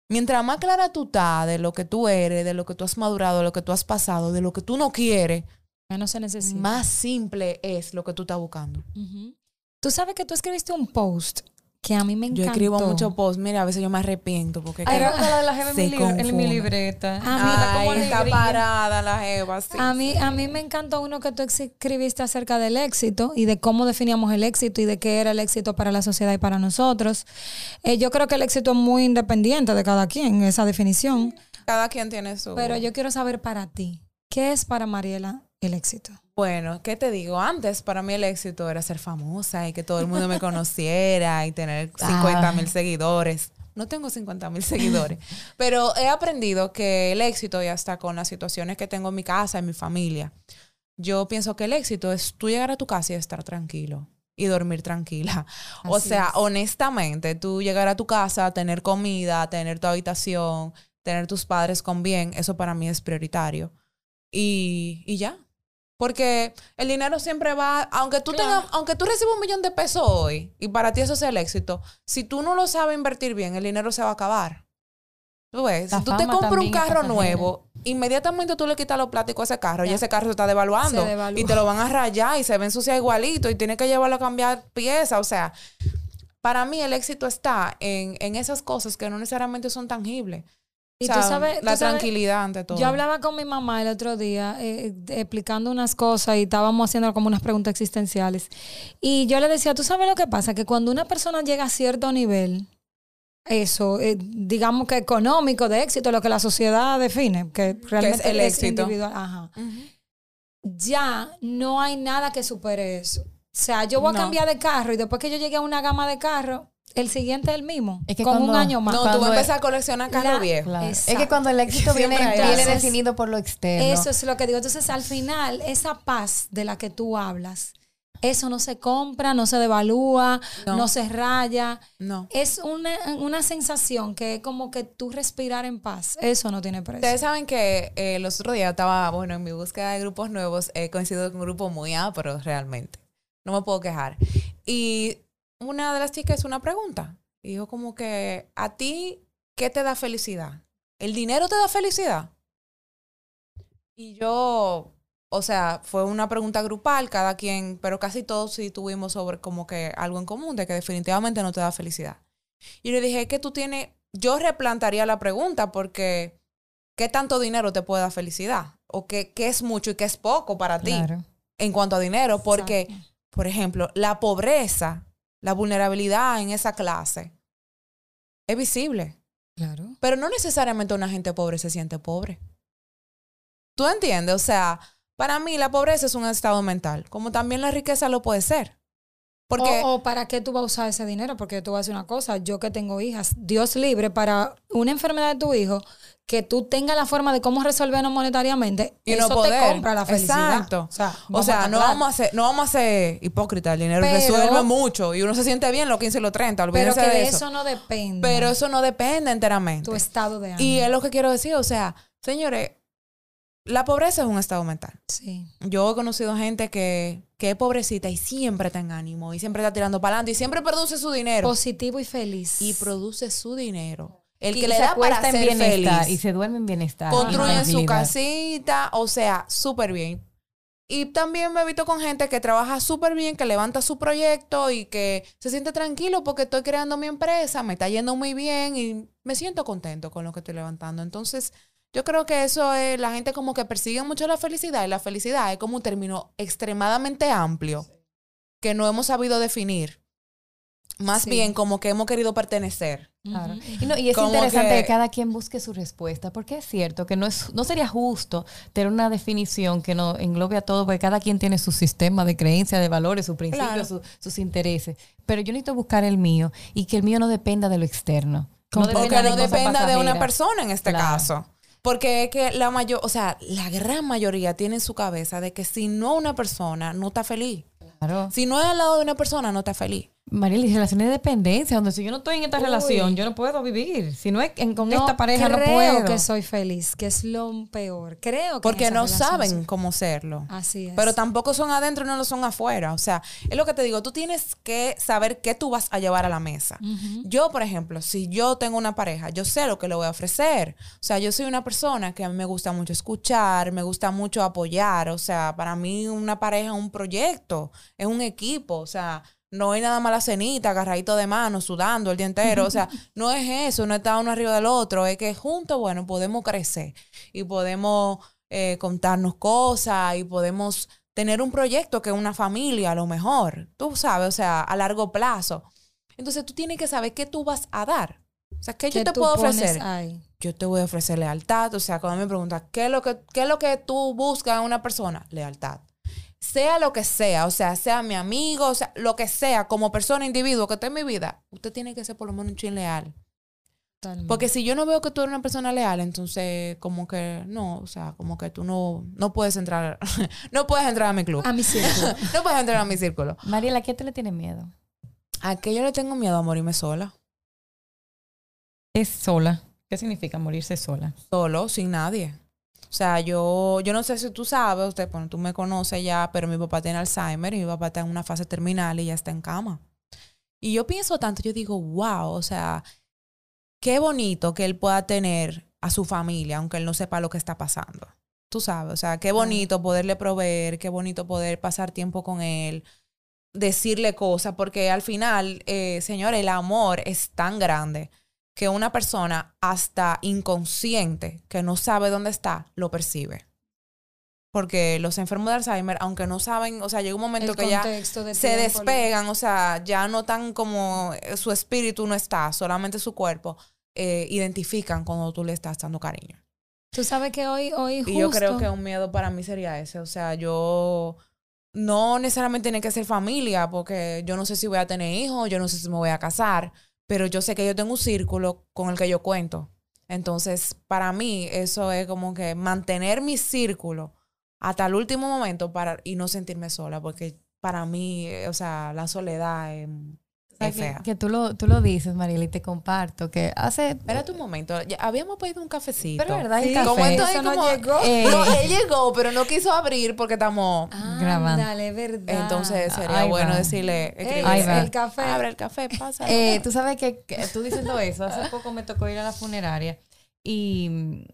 Mientras más clara tú estás de lo que tú eres, de lo que tú has madurado, de lo que tú has pasado, de lo que tú no quieres, Menos se necesita. más simple es lo que tú estás buscando. Tú sabes que tú escribiste un post que a mí me encantó. Yo escribo muchos posts, mira, a veces yo me arrepiento porque Ay, que- la de la jeva en mi en mi libreta. A mí- Está como Ay, está parada la jeva, sí. A mí, a mí me encantó uno que tú escribiste acerca del éxito y de cómo definíamos el éxito y de qué era el éxito para la sociedad y para nosotros. Eh, yo creo que el éxito es muy independiente de cada quien, esa definición. Cada quien tiene su... Pero yo quiero saber para ti, ¿qué es para Mariela el éxito? Bueno, ¿qué te digo? Antes para mí el éxito era ser famosa y que todo el mundo me conociera y tener 50 mil seguidores. No tengo 50 mil seguidores, pero he aprendido que el éxito ya está con las situaciones que tengo en mi casa, en mi familia. Yo pienso que el éxito es tú llegar a tu casa y estar tranquilo y dormir tranquila. o sea, es. honestamente, tú llegar a tu casa, tener comida, tener tu habitación, tener tus padres con bien, eso para mí es prioritario. Y, y ya. Porque el dinero siempre va, aunque tú Claro. tengas, aunque tú recibas un millón de pesos hoy y para ti eso sea el éxito, si tú no lo sabes invertir bien, el dinero se va a acabar. Tú ves, La si tú te compras un carro nuevo, inmediatamente tú le quitas los plásticos a ese carro y ese carro se está devaluando Se devalúa. y te lo van a rayar y se ve ensuciado igualito y tienes que llevarlo a cambiar piezas. O sea, para mí el éxito está en, en esas cosas que no necesariamente son tangibles. Y O sea, tú sabes, la tú sabes- tranquilidad ante todo. Yo hablaba con mi mamá el otro día eh, eh, explicando unas cosas y estábamos haciendo como unas preguntas existenciales. Y yo le decía, ¿tú sabes lo que pasa? Que cuando una persona llega a cierto nivel, eso, eh, digamos que económico, de éxito, lo que la sociedad define, que realmente el éxito. individual, ajá, ya no hay nada que supere eso. O sea, yo voy a cambiar de carro y después que yo llegue a una gama de carro, el siguiente es el mismo, Es que con un año más. No, tú vas a empezar a coleccionar carros La- viejos. Claro. Es que cuando el éxito viene, viene definido por lo externo. Eso es lo que digo. Entonces, al final, esa paz de la que tú hablas, eso no se compra, no se devalúa, no, No. se raya. No. Es una, una sensación que es como que tú respirar en paz. Eso no tiene precio. Ustedes saben que eh, los otros días estaba, bueno, en mi búsqueda de grupos nuevos, he coincidido con un grupo muy pero realmente. No me puedo quejar. Y una de las chicas una pregunta. Y dijo como que, ¿a ti qué te da felicidad? ¿El dinero te da felicidad? Y yo, o sea, fue una pregunta grupal, cada quien, pero casi todos sí tuvimos sobre como que algo en común, de que definitivamente no te da felicidad. Y le dije, que tú tienes, yo replantaría la pregunta porque ¿qué tanto dinero te puede dar felicidad? O qué, qué es mucho y qué es poco para ti Claro. en cuanto a dinero. Porque, Exacto. por ejemplo, la pobreza, la vulnerabilidad en esa clase es visible. Claro. Pero no necesariamente una gente pobre se siente pobre. ¿Tú entiendes? O sea, para mí la pobreza es un estado mental, como también la riqueza lo puede ser. Porque O, o para qué tú vas a usar ese dinero, porque tú vas a decir una cosa, yo que tengo hijas, Dios libre para una enfermedad de tu hijo, que tú tengas la forma de cómo resolverlo monetariamente, Y no eso poder. te compra la felicidad. Exacto. O sea, O sea, no vamos, a ser, no vamos a ser hipócritas. El dinero Pero- resuelve mucho y uno se siente bien los 15 y los 30. Pero Olvídense que de de eso. eso no depende Pero eso no depende enteramente. tu estado de ánimo. Y es lo que quiero decir. O sea, señores, la pobreza es un estado mental. Sí. Yo he conocido gente que, que es pobrecita y siempre está en ánimo y siempre está tirando para adelante y siempre produce su dinero. Positivo y feliz. y produce su dinero. El Y que le se da para acuesta en ser bienestar feliz. y se duerme en bienestar. construye su casita, o sea, súper bien. Y también me he visto con gente que trabaja súper bien, que levanta su proyecto y que se siente tranquilo porque estoy creando mi empresa, me está yendo muy bien y me siento contento con lo que estoy levantando. Entonces, yo creo que eso es, la gente como que persigue mucho la felicidad y la felicidad es como un término extremadamente amplio que no hemos sabido definir. Más Sí. bien como que hemos querido pertenecer. Claro. Y, no, y es Como interesante que- que... cada quien busque su respuesta, porque es cierto que no, es, no sería justo tener una definición que no englobe a todo, porque cada quien tiene su sistema de creencias, de valores, sus principios, Claro. su- sus intereses. Pero yo necesito buscar el mío y que el mío no dependa de lo externo. o que de no cosas dependa de una persona en este Claro. caso. Porque es que la mayor, o sea, la gran mayoría tiene en su cabeza de que si no una persona no está feliz. Claro. Si no es al lado de una persona, no está feliz. Mariela, y relaciones de dependencia, donde si yo no estoy en esta Uy. relación, yo no puedo vivir. Si no es en- con No, esta pareja, no creo puedo. que soy feliz, que es lo peor. Creo que Porque no saben soy- cómo serlo. Así es. Pero tampoco son adentro y no lo son afuera. O sea, es lo que te digo, tú tienes que saber qué tú vas a llevar a la mesa. Yo, por ejemplo, si yo tengo una pareja, yo sé lo que le voy a ofrecer. O sea, yo soy una persona que a mí me gusta mucho escuchar, me gusta mucho apoyar. O sea, para mí una pareja es un proyecto, es un equipo. O sea, no hay nada más la cenita, agarradito de mano, sudando el día entero. O sea, no es eso, no está uno arriba del otro. Es que juntos, bueno, podemos crecer y podemos eh, contarnos cosas y podemos tener un proyecto que es una familia a lo mejor. Tú sabes, o sea, a largo plazo. Entonces tú tienes que saber qué tú vas a dar. O sea, ¿qué yo ¿Qué te puedo ofrecer? ahí? Yo te voy a ofrecer lealtad. O sea, cuando me preguntas, ¿qué es lo que, qué es lo que tú buscas en una persona? Lealtad. Sea lo que sea, o sea, sea mi amigo, o sea, lo que sea, como persona, individuo que esté en mi vida, usted tiene que ser por lo menos un chin leal. Totalmente. Porque si yo no veo que tú eres una persona leal, entonces como que no, o sea, como que tú no, no puedes entrar, no puedes entrar a mi club. a mi círculo. no puedes entrar a mi círculo. Mariela, ¿a qué te le tienes miedo? ¿A qué yo le tengo miedo a morirme sola? Es sola. ¿Qué significa morirse sola? Solo, sin nadie. O sea, yo, yo no sé si tú sabes, usted, bueno, tú me conoces ya, pero mi papá tiene Alzheimer y mi papá está en una fase terminal y ya está en cama. Y yo pienso tanto, yo digo, wow, o sea, qué bonito que él pueda tener a su familia, aunque él no sepa lo que está pasando. Tú sabes, o sea, qué bonito poderle proveer, qué bonito poder pasar tiempo con él, decirle cosas, porque al final, eh, señor, el amor es tan grande que una persona hasta inconsciente, que no sabe dónde está, lo percibe. Porque los enfermos de Alzheimer, aunque no saben, o sea, llega un momento El que ya de se despegan, o sea, ya no tan como eh, su espíritu no está, solamente su cuerpo, eh, identifican cuando tú le estás dando cariño. Tú sabes que hoy, hoy justo... Y yo creo que un miedo para mí sería ese, o sea, yo no necesariamente tiene que ser familia, porque yo no sé si voy a tener hijos, yo no sé si me voy a casar, pero yo sé que yo tengo un círculo con el que yo cuento. Entonces, para mí, eso es como que mantener mi círculo hasta el último momento para, y no sentirme sola, porque para mí, eh, o sea, la soledad es, O sea, es que, fea. que tú, lo, tú lo dices, Mariela, y te comparto que hace... Espérate un momento, ya habíamos pedido un cafecito. Pero verdad, el Sí, café. Como no llegó. Eh, No, él llegó, pero no quiso abrir porque estamos... grabando. Dale, verdad. Entonces sería bueno va. decirle, el café. Abre el café, pasa. Eh, tú sabes que, que tú diciendo eso, hace poco me tocó ir a la funeraria y,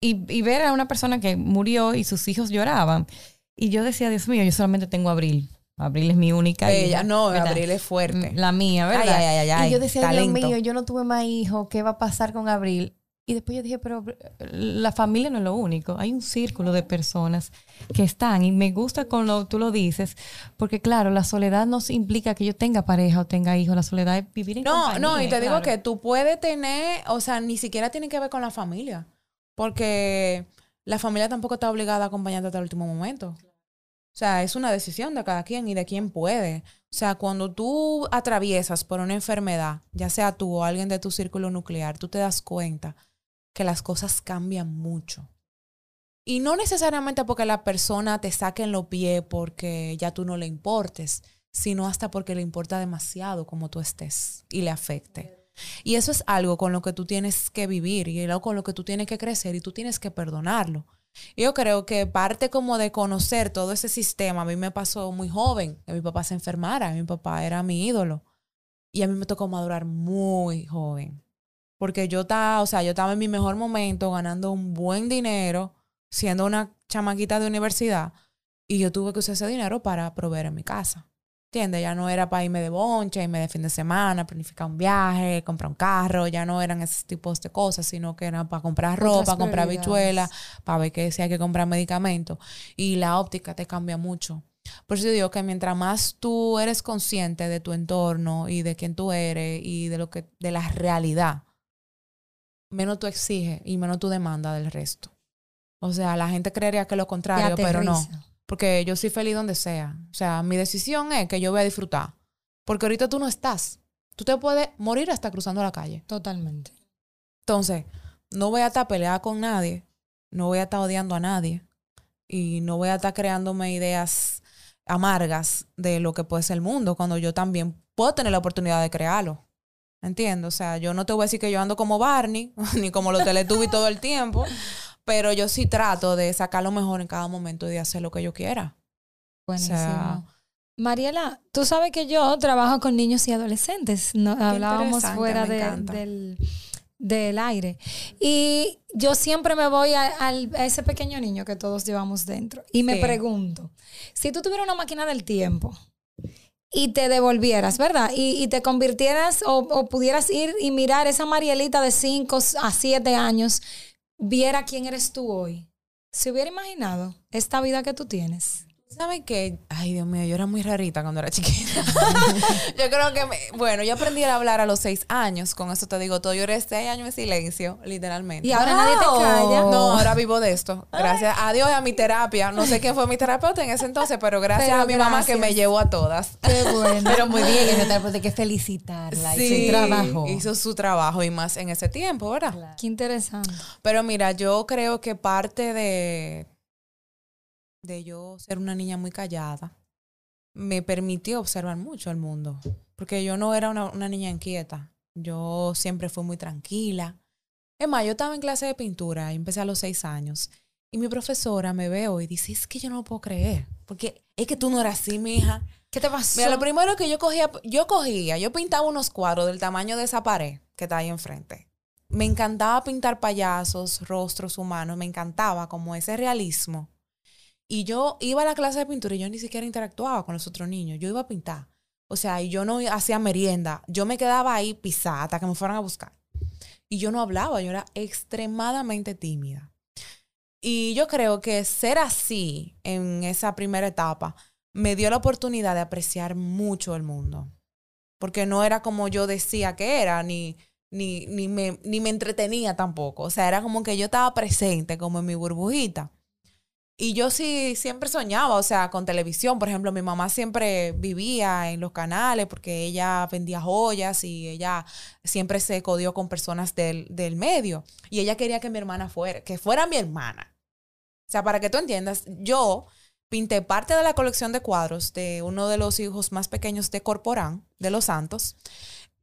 y, y ver a una persona que murió y sus hijos lloraban. Y yo decía, Dios mío, yo solamente tengo Abril. Abril es mi única Ella, hija, no, ¿verdad? Abril es fuerte. La mía, ¿verdad? Ay, ay, ay, ay, y yo decía, talento. Dios mío, yo no tuve más hijos, ¿qué va a pasar con Abril? Y después yo dije, pero la familia no es lo único. Hay un círculo de personas que están. Y me gusta cuando tú lo dices, porque claro, la soledad no implica que yo tenga pareja o tenga hijos. La soledad es vivir en No, compañía. no, y te digo que tú puedes tener, o sea, ni siquiera tiene que ver con la familia, porque la familia tampoco está obligada a acompañarte hasta el último momento. O sea, es una decisión de cada quien y de quién puede. O sea, cuando tú atraviesas por una enfermedad, ya sea tú o alguien de tu círculo nuclear, tú te das cuenta que las cosas cambian mucho. Y no necesariamente porque la persona te saque en los pies porque ya tú no le importes, sino hasta porque le importa demasiado como tú estés y le afecte. Y eso es algo con lo que tú tienes que vivir y algo con lo que tú tienes que crecer y tú tienes que perdonarlo. Yo creo que parte como de conocer todo ese sistema, a mí me pasó muy joven, que mi papá se enfermara, mi papá era mi ídolo. Y a mí me tocó madurar muy joven. Porque yo estaba, o sea, yo estaba en mi mejor momento, ganando un buen dinero, siendo una chamaquita de universidad, y yo tuve que usar ese dinero para proveer en mi casa. ¿Entiendes? Ya no era para irme de bonche, irme de fin de semana, planificar un viaje, comprar un carro, ya no eran esos tipos de cosas, sino que eran para comprar ropa, comprar bichuelas, para ver que si hay que comprar medicamentos. Y la óptica te cambia mucho. Por eso yo digo que mientras más tú eres consciente de tu entorno y de quién tú eres y de lo que, de la realidad, menos tú exiges y menos tú demandas del resto. O sea, la gente creería que lo contrario, pero no. Porque yo soy feliz donde sea. O sea, mi decisión es que yo voy a disfrutar. Porque ahorita tú no estás. Tú te puedes morir hasta cruzando la calle. Totalmente. Entonces, no voy a estar peleada con nadie. No voy a estar odiando a nadie. Y no voy a estar creándome ideas amargas de lo que puede ser el mundo cuando yo también puedo tener la oportunidad de crearlo. Entiendo, o sea, yo no te voy a decir que yo ando como Barney, ni como los Teletubbies todo el tiempo, pero yo sí trato de sacar lo mejor en cada momento y de hacer lo que yo quiera. Buenísimo. sea- Mariela, tú sabes que yo trabajo con niños y adolescentes. No, hablábamos fuera de- del, del aire. Y yo siempre me voy a, ese pequeño niño que todos llevamos dentro. Y me Sí. pregunto, si tú tuvieras una máquina del tiempo y te devolvieras, ¿verdad? Y, y te convirtieras o, o pudieras ir y mirar esa Marielita de 5 a 7 años, viera quién eres tú hoy. ¿Se hubiera imaginado esta vida que tú tienes? ¿Saben qué? Ay, Dios mío, yo era muy rarita cuando era chiquita. yo creo que, me- bueno, yo aprendí a hablar a los seis años. Con eso te digo todo. Yo era seis años en silencio, literalmente. Y ahora nadie te calla. No, ahora vivo de esto. Gracias a Dios y a mi terapia. No sé quién fue mi terapeuta en ese entonces, pero gracias Pero a mi mamá que me llevó a todas. Qué bueno. Pero muy bien, y no te hay que felicitarla. y su trabajo. hizo su trabajo y más en ese tiempo, ¿verdad? Claro. Qué interesante. Pero mira, yo creo que parte de, de yo ser una niña muy callada me permitió observar mucho el mundo. Porque yo no era una, una niña inquieta. Yo siempre fui muy tranquila. Es más, yo estaba en clase de pintura y empecé a los seis años. Y mi profesora me ve hoy y dice, es que yo no lo puedo creer. Porque es que tú no eras así, mi hija. ¿Qué te pasó? Mira, lo primero que yo cogía, yo cogía, yo pintaba unos cuadros del tamaño de esa pared que está ahí enfrente. Me encantaba pintar payasos, rostros humanos, me encantaba como ese realismo. Y yo iba a la clase de pintura y yo ni siquiera interactuaba con los otros niños, yo iba a pintar. O sea, y yo no hacía merienda, yo me quedaba ahí pisada hasta que me fueran a buscar. Y yo no hablaba, yo era extremadamente tímida. Y yo creo que ser así en esa primera etapa me dio la oportunidad de apreciar mucho el mundo. Porque no era como yo decía que era, ni, ni, ni, me, ni me entretenía tampoco. O sea, era como que yo estaba presente, como en mi burbujita. Y yo sí siempre soñaba, o sea, con televisión. Por ejemplo, mi mamá siempre vivía en los canales porque ella vendía joyas y ella siempre se codió con personas del, del medio. Y ella quería que mi hermana fuera, que fuera mi hermana. O sea, para que tú entiendas, yo pinté parte de la colección de cuadros de uno de los hijos más pequeños de Corporán, de los Santos.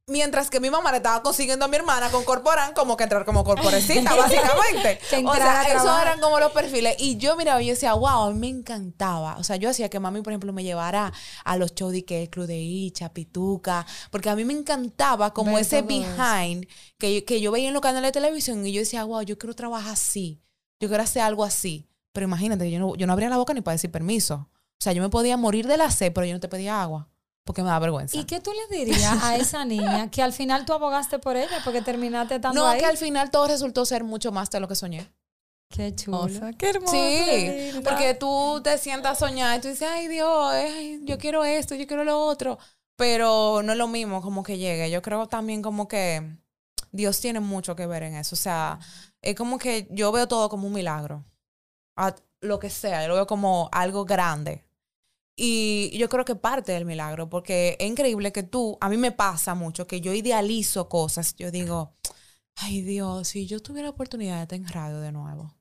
Mientras que mi mamá le estaba consiguiendo a mi hermana con Corporán como que entrar como corporecita, básicamente. O sea, esos eran como los perfiles. Y yo miraba y yo decía, wow, a mí me encantaba. O sea, yo hacía que mami, por ejemplo, me llevara a los shows de que el Club de Icha, Pituca, porque a mí me encantaba como Ver ese behind que yo, que yo veía en los canales de televisión y yo decía, wow, yo quiero trabajar así. Yo quiero hacer algo así. Pero imagínate, yo no, yo no abría la boca ni para decir permiso. O sea, yo me podía morir de la sed, pero yo no te pedía agua. Porque me da vergüenza. ¿Y qué tú le dirías a esa niña que al final tú abogaste por ella porque terminaste estando no, ahí? que al final todo resultó ser mucho más de lo que soñé. Qué chulo. Qué hermosa. Sí, linda. porque tú te sientas a soñar y tú dices, ay Dios, ay, yo quiero esto, yo quiero lo otro. Pero no es lo mismo como que llegue. Yo creo también como que Dios tiene mucho que ver en eso. O sea, es como que yo veo todo como un milagro. A lo que sea, yo lo veo como algo grande. Y yo creo que parte del milagro, porque es increíble que tú, a mí me pasa mucho que yo idealizo cosas. Yo digo, ay Dios, si yo tuviera la oportunidad de estar en radio de nuevo.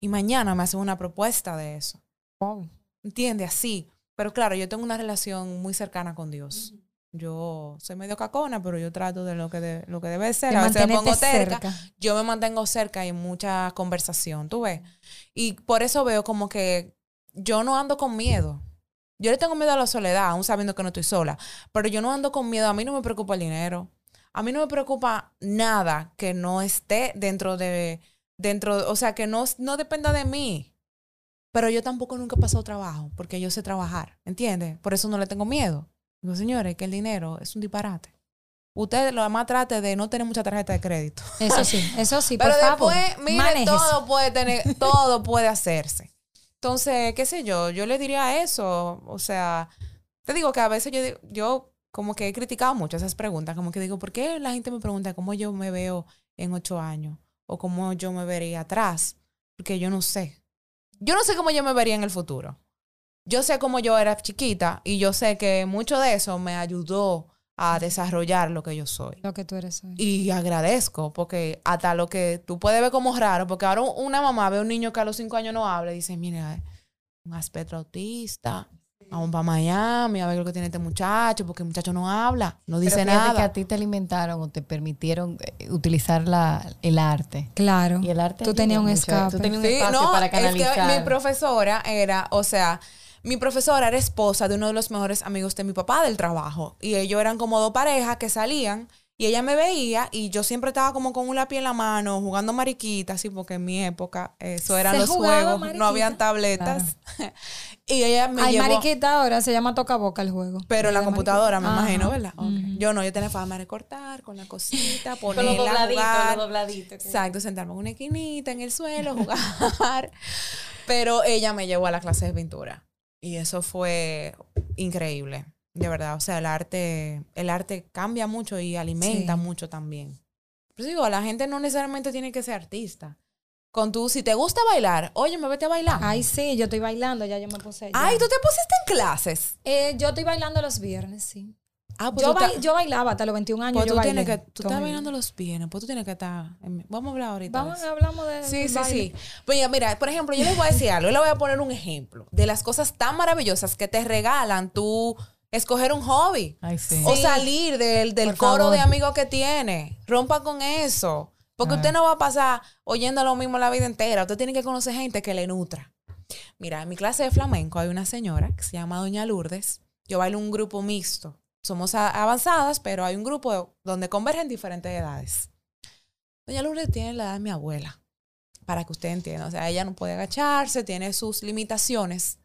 Y mañana me hacen una propuesta de eso. Wow. ¿Entiendes? Así. Pero claro, yo tengo una relación muy cercana con Dios. Yo soy medio cacona, pero yo trato de lo que, de, lo que debe ser. De A veces me pongo terca. cerca. Yo me mantengo cerca y en mucha conversación, ¿tú ves? Y por eso veo como que yo no ando con miedo. Yo le tengo miedo a la soledad, aún sabiendo que no estoy sola. Pero yo no ando con miedo. A mí no me preocupa el dinero. A mí no me preocupa nada que no esté dentro de, dentro, o sea, que no, no dependa de mí. Pero yo tampoco nunca he pasado trabajo, porque yo sé trabajar, ¿entiendes? Por eso no le tengo miedo. Digo, señores, que el dinero es un disparate. Usted lo más trate de no tener mucha tarjeta de crédito. Eso sí, eso sí, Pero por favor. después, mire, todo puede tener, todo puede hacerse. Entonces, qué sé yo, yo le diría eso. O sea, te digo que a veces yo, yo como que he criticado mucho esas preguntas. Como que digo, ¿por qué la gente me pregunta cómo yo me veo en ocho años? O cómo yo me vería atrás. Porque yo no sé. Yo no sé cómo yo me vería en el futuro. Yo sé cómo yo era chiquita y yo sé que mucho de eso me ayudó a desarrollar lo que yo soy. Lo que tú eres hoy. Y agradezco, porque hasta lo que tú puedes ver como raro, porque ahora una mamá ve a un niño que a los cinco años no habla y dice, mira, un aspecto autista, vamos para Miami a ver lo que tiene este muchacho, porque el muchacho no habla, no dice Pero fíjate que nada. a ti te alimentaron o te permitieron eh, utilizar la, el arte. Claro. Y el arte Tú tenías un escape. Tú tenías un Sí, espacio no, para es que canalizar. mi profesora era, o sea, mi profesora era esposa de uno de los mejores amigos de mi papá del trabajo. Y ellos eran como dos parejas que salían y ella me veía y yo siempre estaba como con un lápiz en la mano, jugando mariquita, así, porque en mi época eso eran Se los juegos, mariquita. no habían tabletas. y ella me Ay, llevó... mariquita ahora se llama toca boca el juego. Pero en la computadora, me imagino. ¿verdad? Yo no, yo tenía fama de recortar con la cosita, Con ponerla, los dobladitos, jugar. los dobladitos. que- Exacto, sentarme en una esquinita en el suelo, jugar. Pero ella me llevó a la clase de pintura. Y eso fue increíble, de verdad. O sea, el arte, el arte cambia mucho y alimenta Sí. mucho también. Pues digo, la gente no necesariamente tiene que ser artista. Con tú, si te gusta bailar, oye, me vete a bailar. Ay, sí, yo estoy bailando, ya yo me puse. ya. Ay, tú te pusiste en clases. Eh, yo estoy bailando los viernes, sí. Ah, pues Yo, yo bailaba hasta los 21 años. pues yo tú bailé tienes que, tú estás bailando los viernes, pues tú tienes que estar. en- Vamos a hablar ahorita. Vamos, eso. hablamos de. Sí, sí, baile. sí. Pues ya, mira, por ejemplo, yo les voy a decir algo. Yo les voy a poner un ejemplo de las cosas tan maravillosas que te regalan tú escoger un hobby. Ay, sí. O salir del, del Por coro favor. de amigos que tiene. Rompa con eso. Porque Claro. usted no va a pasar oyendo lo mismo la vida entera. Usted tiene que conocer gente que le nutra. Mira, en mi clase de flamenco hay una señora que se llama Doña Lourdes. Yo bailo un grupo mixto. Somos avanzadas, pero hay un grupo donde convergen diferentes edades. Doña Lourdes tiene la edad de mi abuela, para que usted entienda. O sea, ella no puede agacharse, tiene sus limitaciones,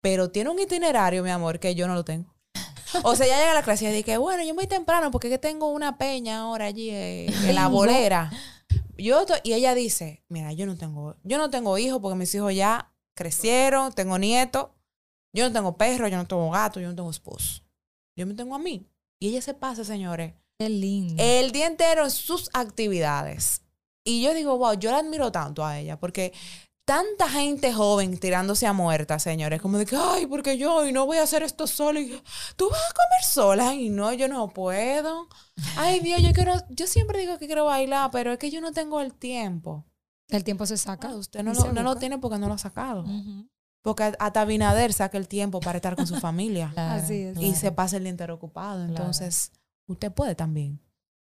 pero tiene un itinerario, mi amor, que yo no lo tengo. O sea, ella llega a la clase y dice, bueno, yo voy temprano porque es que tengo una peña ahora allí eh, en la bolera. Yo y ella dice, mira, yo no tengo, yo no tengo hijos porque mis hijos ya crecieron, tengo nietos, yo no tengo perro, yo no tengo gato, yo no tengo esposo. Yo me tengo a mí. Y ella se pasa, señores, Qué lindo. el día entero en sus actividades. Y yo digo, wow, yo la admiro tanto a ella, porque tanta gente joven tirándose a muerta, señores, como de que, ay, porque yo y no voy a hacer esto sola. Y, Tú vas a comer sola y no, yo no puedo. Ay, Dios, yo quiero, yo siempre digo que quiero bailar, pero es que yo no tengo el tiempo. el tiempo se saca. Ah, usted no lo, no lo tiene porque no lo ha sacado. Porque hasta Binader saca el tiempo para estar con su familia Claro, Así es. y claro. se pasa el día entero ocupado. Claro. Entonces, usted puede también.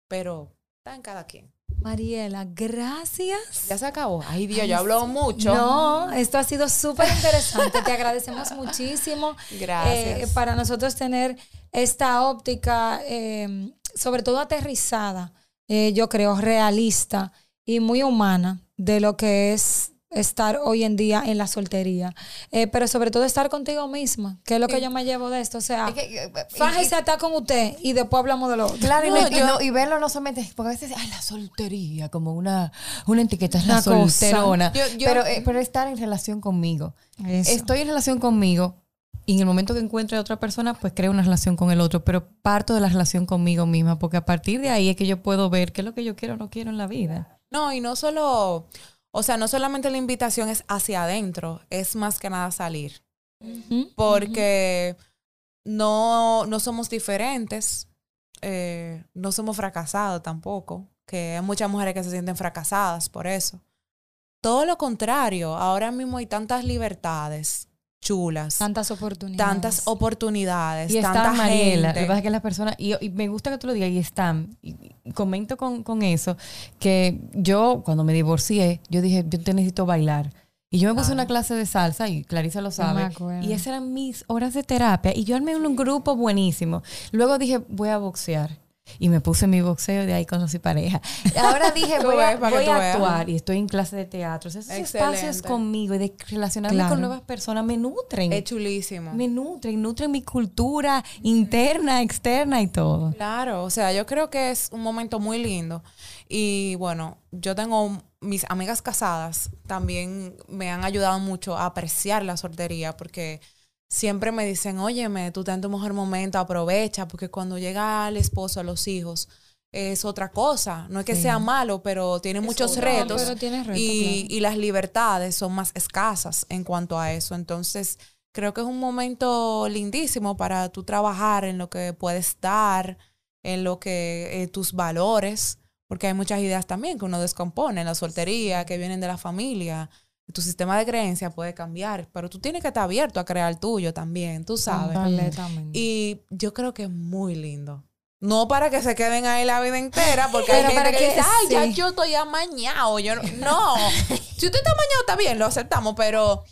Pero está en cada quien. Mariela, gracias. Ya se acabó. Ay, Dios, yo hablo mucho. No, esto ha sido súper interesante. Te agradecemos muchísimo. Gracias. eh, para nosotros tener esta óptica, eh, sobre todo aterrizada, eh, yo creo, realista y muy humana de lo que es estar hoy en día en la soltería. Eh, pero sobre todo estar contigo misma, que es lo que yo me llevo de esto. O sea, Es que, eh, y- fájese a estar con usted y después hablamos de lo otro. Claro, y, No, y yo- no- y verlo no solamente, porque a veces, ay, la soltería, como una, una etiqueta, es la solterona. Yo- yo- pero, eh, pero estar en relación conmigo. Eso. Estoy en relación conmigo y en el momento que encuentre a otra persona, pues creo una relación con el otro, pero parto de la relación conmigo misma, porque a partir de ahí es que yo puedo ver qué es lo que yo quiero o no quiero en la vida. No, y no solo, o sea, no solamente la invitación es hacia adentro, es más que nada salir. Porque no, no somos diferentes, eh, no somos fracasados tampoco, que hay muchas mujeres que se sienten fracasadas por eso. Todo lo contrario, ahora mismo hay tantas libertades chulas, Tantas oportunidades. tantas oportunidades, Y tanta están, Mariela, lo que pasa es que las personas, y, y me gusta que tú lo digas, y están, y, y comento con, con eso, que yo cuando me divorcié, yo dije, yo te necesito bailar. Y yo me puse Ah. una clase de salsa, y Clarisa lo sabe, y esas eran mis horas de terapia, y yo armé un grupo buenísimo. Luego dije, voy a boxear. Y me puse mi boxeo y de ahí conocí pareja. Ahora dije, voy a, voy a actuar y estoy en clase de teatro. Esos Excelente. espacios conmigo y de relacionarme Claro. con nuevas personas me nutren. Es chulísimo. Me nutren, nutren mi cultura interna, externa y todo. Claro, o sea, yo creo que es un momento muy lindo. Y bueno, yo tengo mis amigas casadas también me han ayudado mucho a apreciar la soltería porque siempre me dicen, óyeme, tú estás en tu mejor momento, aprovecha, porque cuando llega el esposo, a los hijos, es otra cosa. No es que Sí. sea malo, pero tiene muchos retos. pero tiene retos, y, claro. y las libertades son más escasas en cuanto a eso. Entonces, creo que es un momento lindísimo para tú trabajar en lo que puedes dar, en lo que eh, tus valores, porque hay muchas ideas también que uno descompone en la soltería, que vienen de la familia. Tu sistema de creencia puede cambiar, pero tú tienes que estar abierto a crear el tuyo también, tú sabes. Completamente. Y yo creo que es muy lindo. No para que se queden ahí la vida entera, porque hay gente para que, que- dice, ay, ya yo estoy amañado. Yo no, no. si usted está amañado, está bien, lo aceptamos, pero,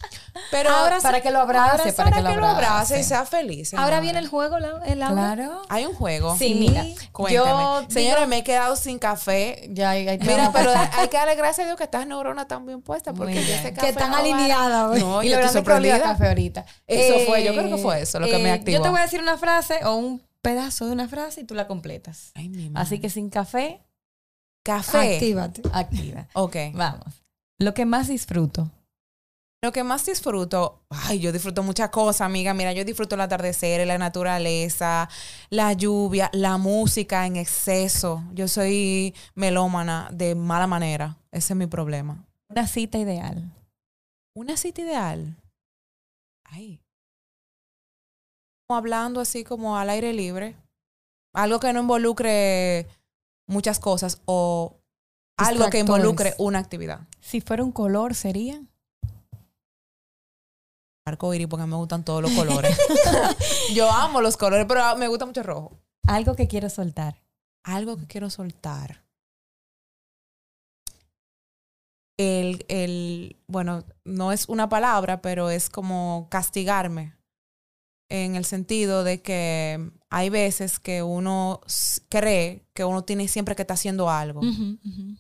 pero Ahora para que lo abrace, para, para que, lo abrace. y sea feliz. Ahora viene el juego, la- el Laura. Claro. Hay un juego. Sí, mira. Cuéntame. Yo Señora, digo- me he quedado sin café. Ya, ahí te Mira, pero hay que darle gracias a Dios que estas neuronas están bien puestas, porque bien. ese Que café están no alineadas hoy. No, y yo lo estoy grande que olía a sorprendida. café ahorita. Eso fue, yo creo que fue eso lo que me activó. Yo te voy a decir una frase o un pedazo de una frase y tú la completas. Ay, mi madre. Así que sin café, café. Actívate. activa. Ok. Vamos. Lo que más disfruto. Lo que más disfruto, ay, yo disfruto muchas cosas, amiga. Mira, yo disfruto el atardecer, la naturaleza, la lluvia, la música en exceso. Yo soy melómana de mala manera. Ese es mi problema. Una cita ideal. Una cita ideal. Ay. Hablando así como al aire libre. Algo que no involucre muchas cosas o algo que involucre una actividad. Si fuera un color, sería. Arco iris porque me gustan todos los colores. Yo amo los colores, pero me gusta mucho el rojo. Algo que quiero soltar. Algo que quiero soltar. El, el, bueno, no es una palabra, pero es como castigarme. En el sentido de que hay veces que uno cree que uno tiene siempre que estar haciendo algo.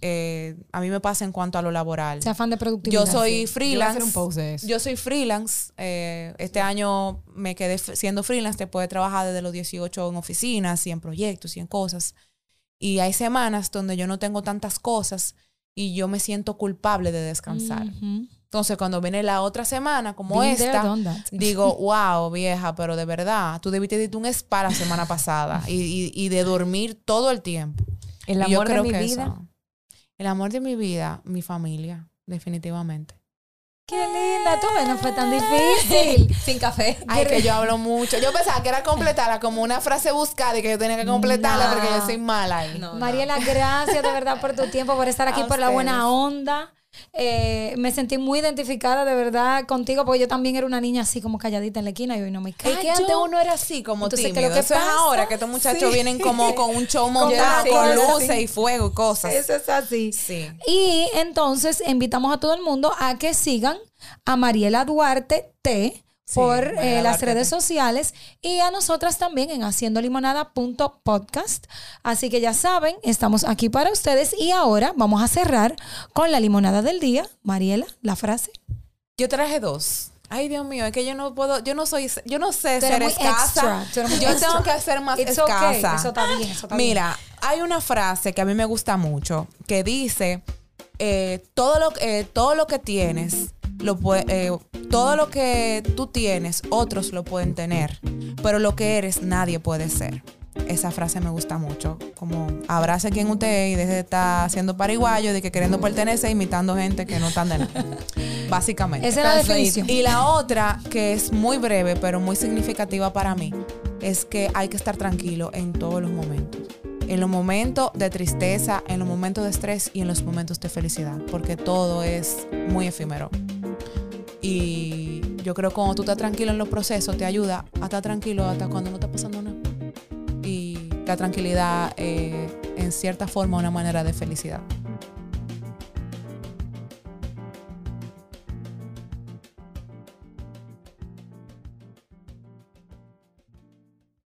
Eh, a mí me pasa en cuanto a lo laboral. Ese afán de productividad. Yo soy freelance. hacer un post de eso. Yo soy freelance. eh, este año me quedé siendo freelance después de trabajar desde los 18 en oficinas y en proyectos y en cosas. Y hay semanas donde yo no tengo tantas cosas y yo me siento culpable de descansar. Ujú. Entonces, cuando viene la otra semana, como Been esta, digo, wow, vieja, pero de verdad, tú debiste irte un spa la semana pasada y, y- y de dormir todo el tiempo. El amor de mi vida. eso- el amor de mi vida, mi familia, definitivamente. Qué linda, tú ves, no fue tan difícil. Sin café. Ay, que yo hablo mucho. Yo pensaba que era completarla como una frase buscada y que yo tenía que completarla No. porque yo soy mala ahí. No. Mariela, gracias de verdad por tu tiempo, por estar aquí, A por la ustedes. buena onda. Eh, me sentí muy identificada de verdad contigo, porque yo también era una niña así como calladita en la esquina y hoy no me Es callo. que antes uno era así, como Entonces, ¿qué es tímido. lo que Eso es pasa? ahora, que estos muchachos Sí. vienen como con un show montado, con luces y fuego y cosas. Eso es así. Sí. Y entonces invitamos a todo el mundo a que sigan a Mariela Duarte T Sí, por eh, las redes sociales y a nosotras también en haciendolimonada.podcast. Así que ya saben, estamos aquí para ustedes y ahora vamos a cerrar con la limonada del día. Mariela, la frase. Yo traje dos. Ay, Dios mío, es que yo no puedo, yo no soy, yo no sé Tú ser escasa. extra, Yo extra. tengo que ser más It's okay, escasa. Eso está bien, eso está bien. Mira, hay una frase que a mí me gusta mucho que dice eh, todo lo eh, todo lo que tienes lo pue- eh, todo lo que tú tienes otros lo pueden tener, pero lo que eres nadie puede ser. Esa frase me gusta mucho, como abrace quien usted es y deje de estar haciendo pariguayo, de que queriendo pertenecer, imitando gente que no están de nada. Básicamente. Esa es la definición. Y la otra, que es muy breve, pero muy significativa para mí, es que hay que estar tranquilo en todos los momentos. En los momentos de tristeza, en los momentos de estrés y en los momentos de felicidad, porque todo es muy efímero. Y yo creo que cuando tú estás tranquilo en los procesos, te ayuda a estar tranquilo hasta cuando no está pasando nada. Y la tranquilidad, eh, en cierta forma, una manera de felicidad.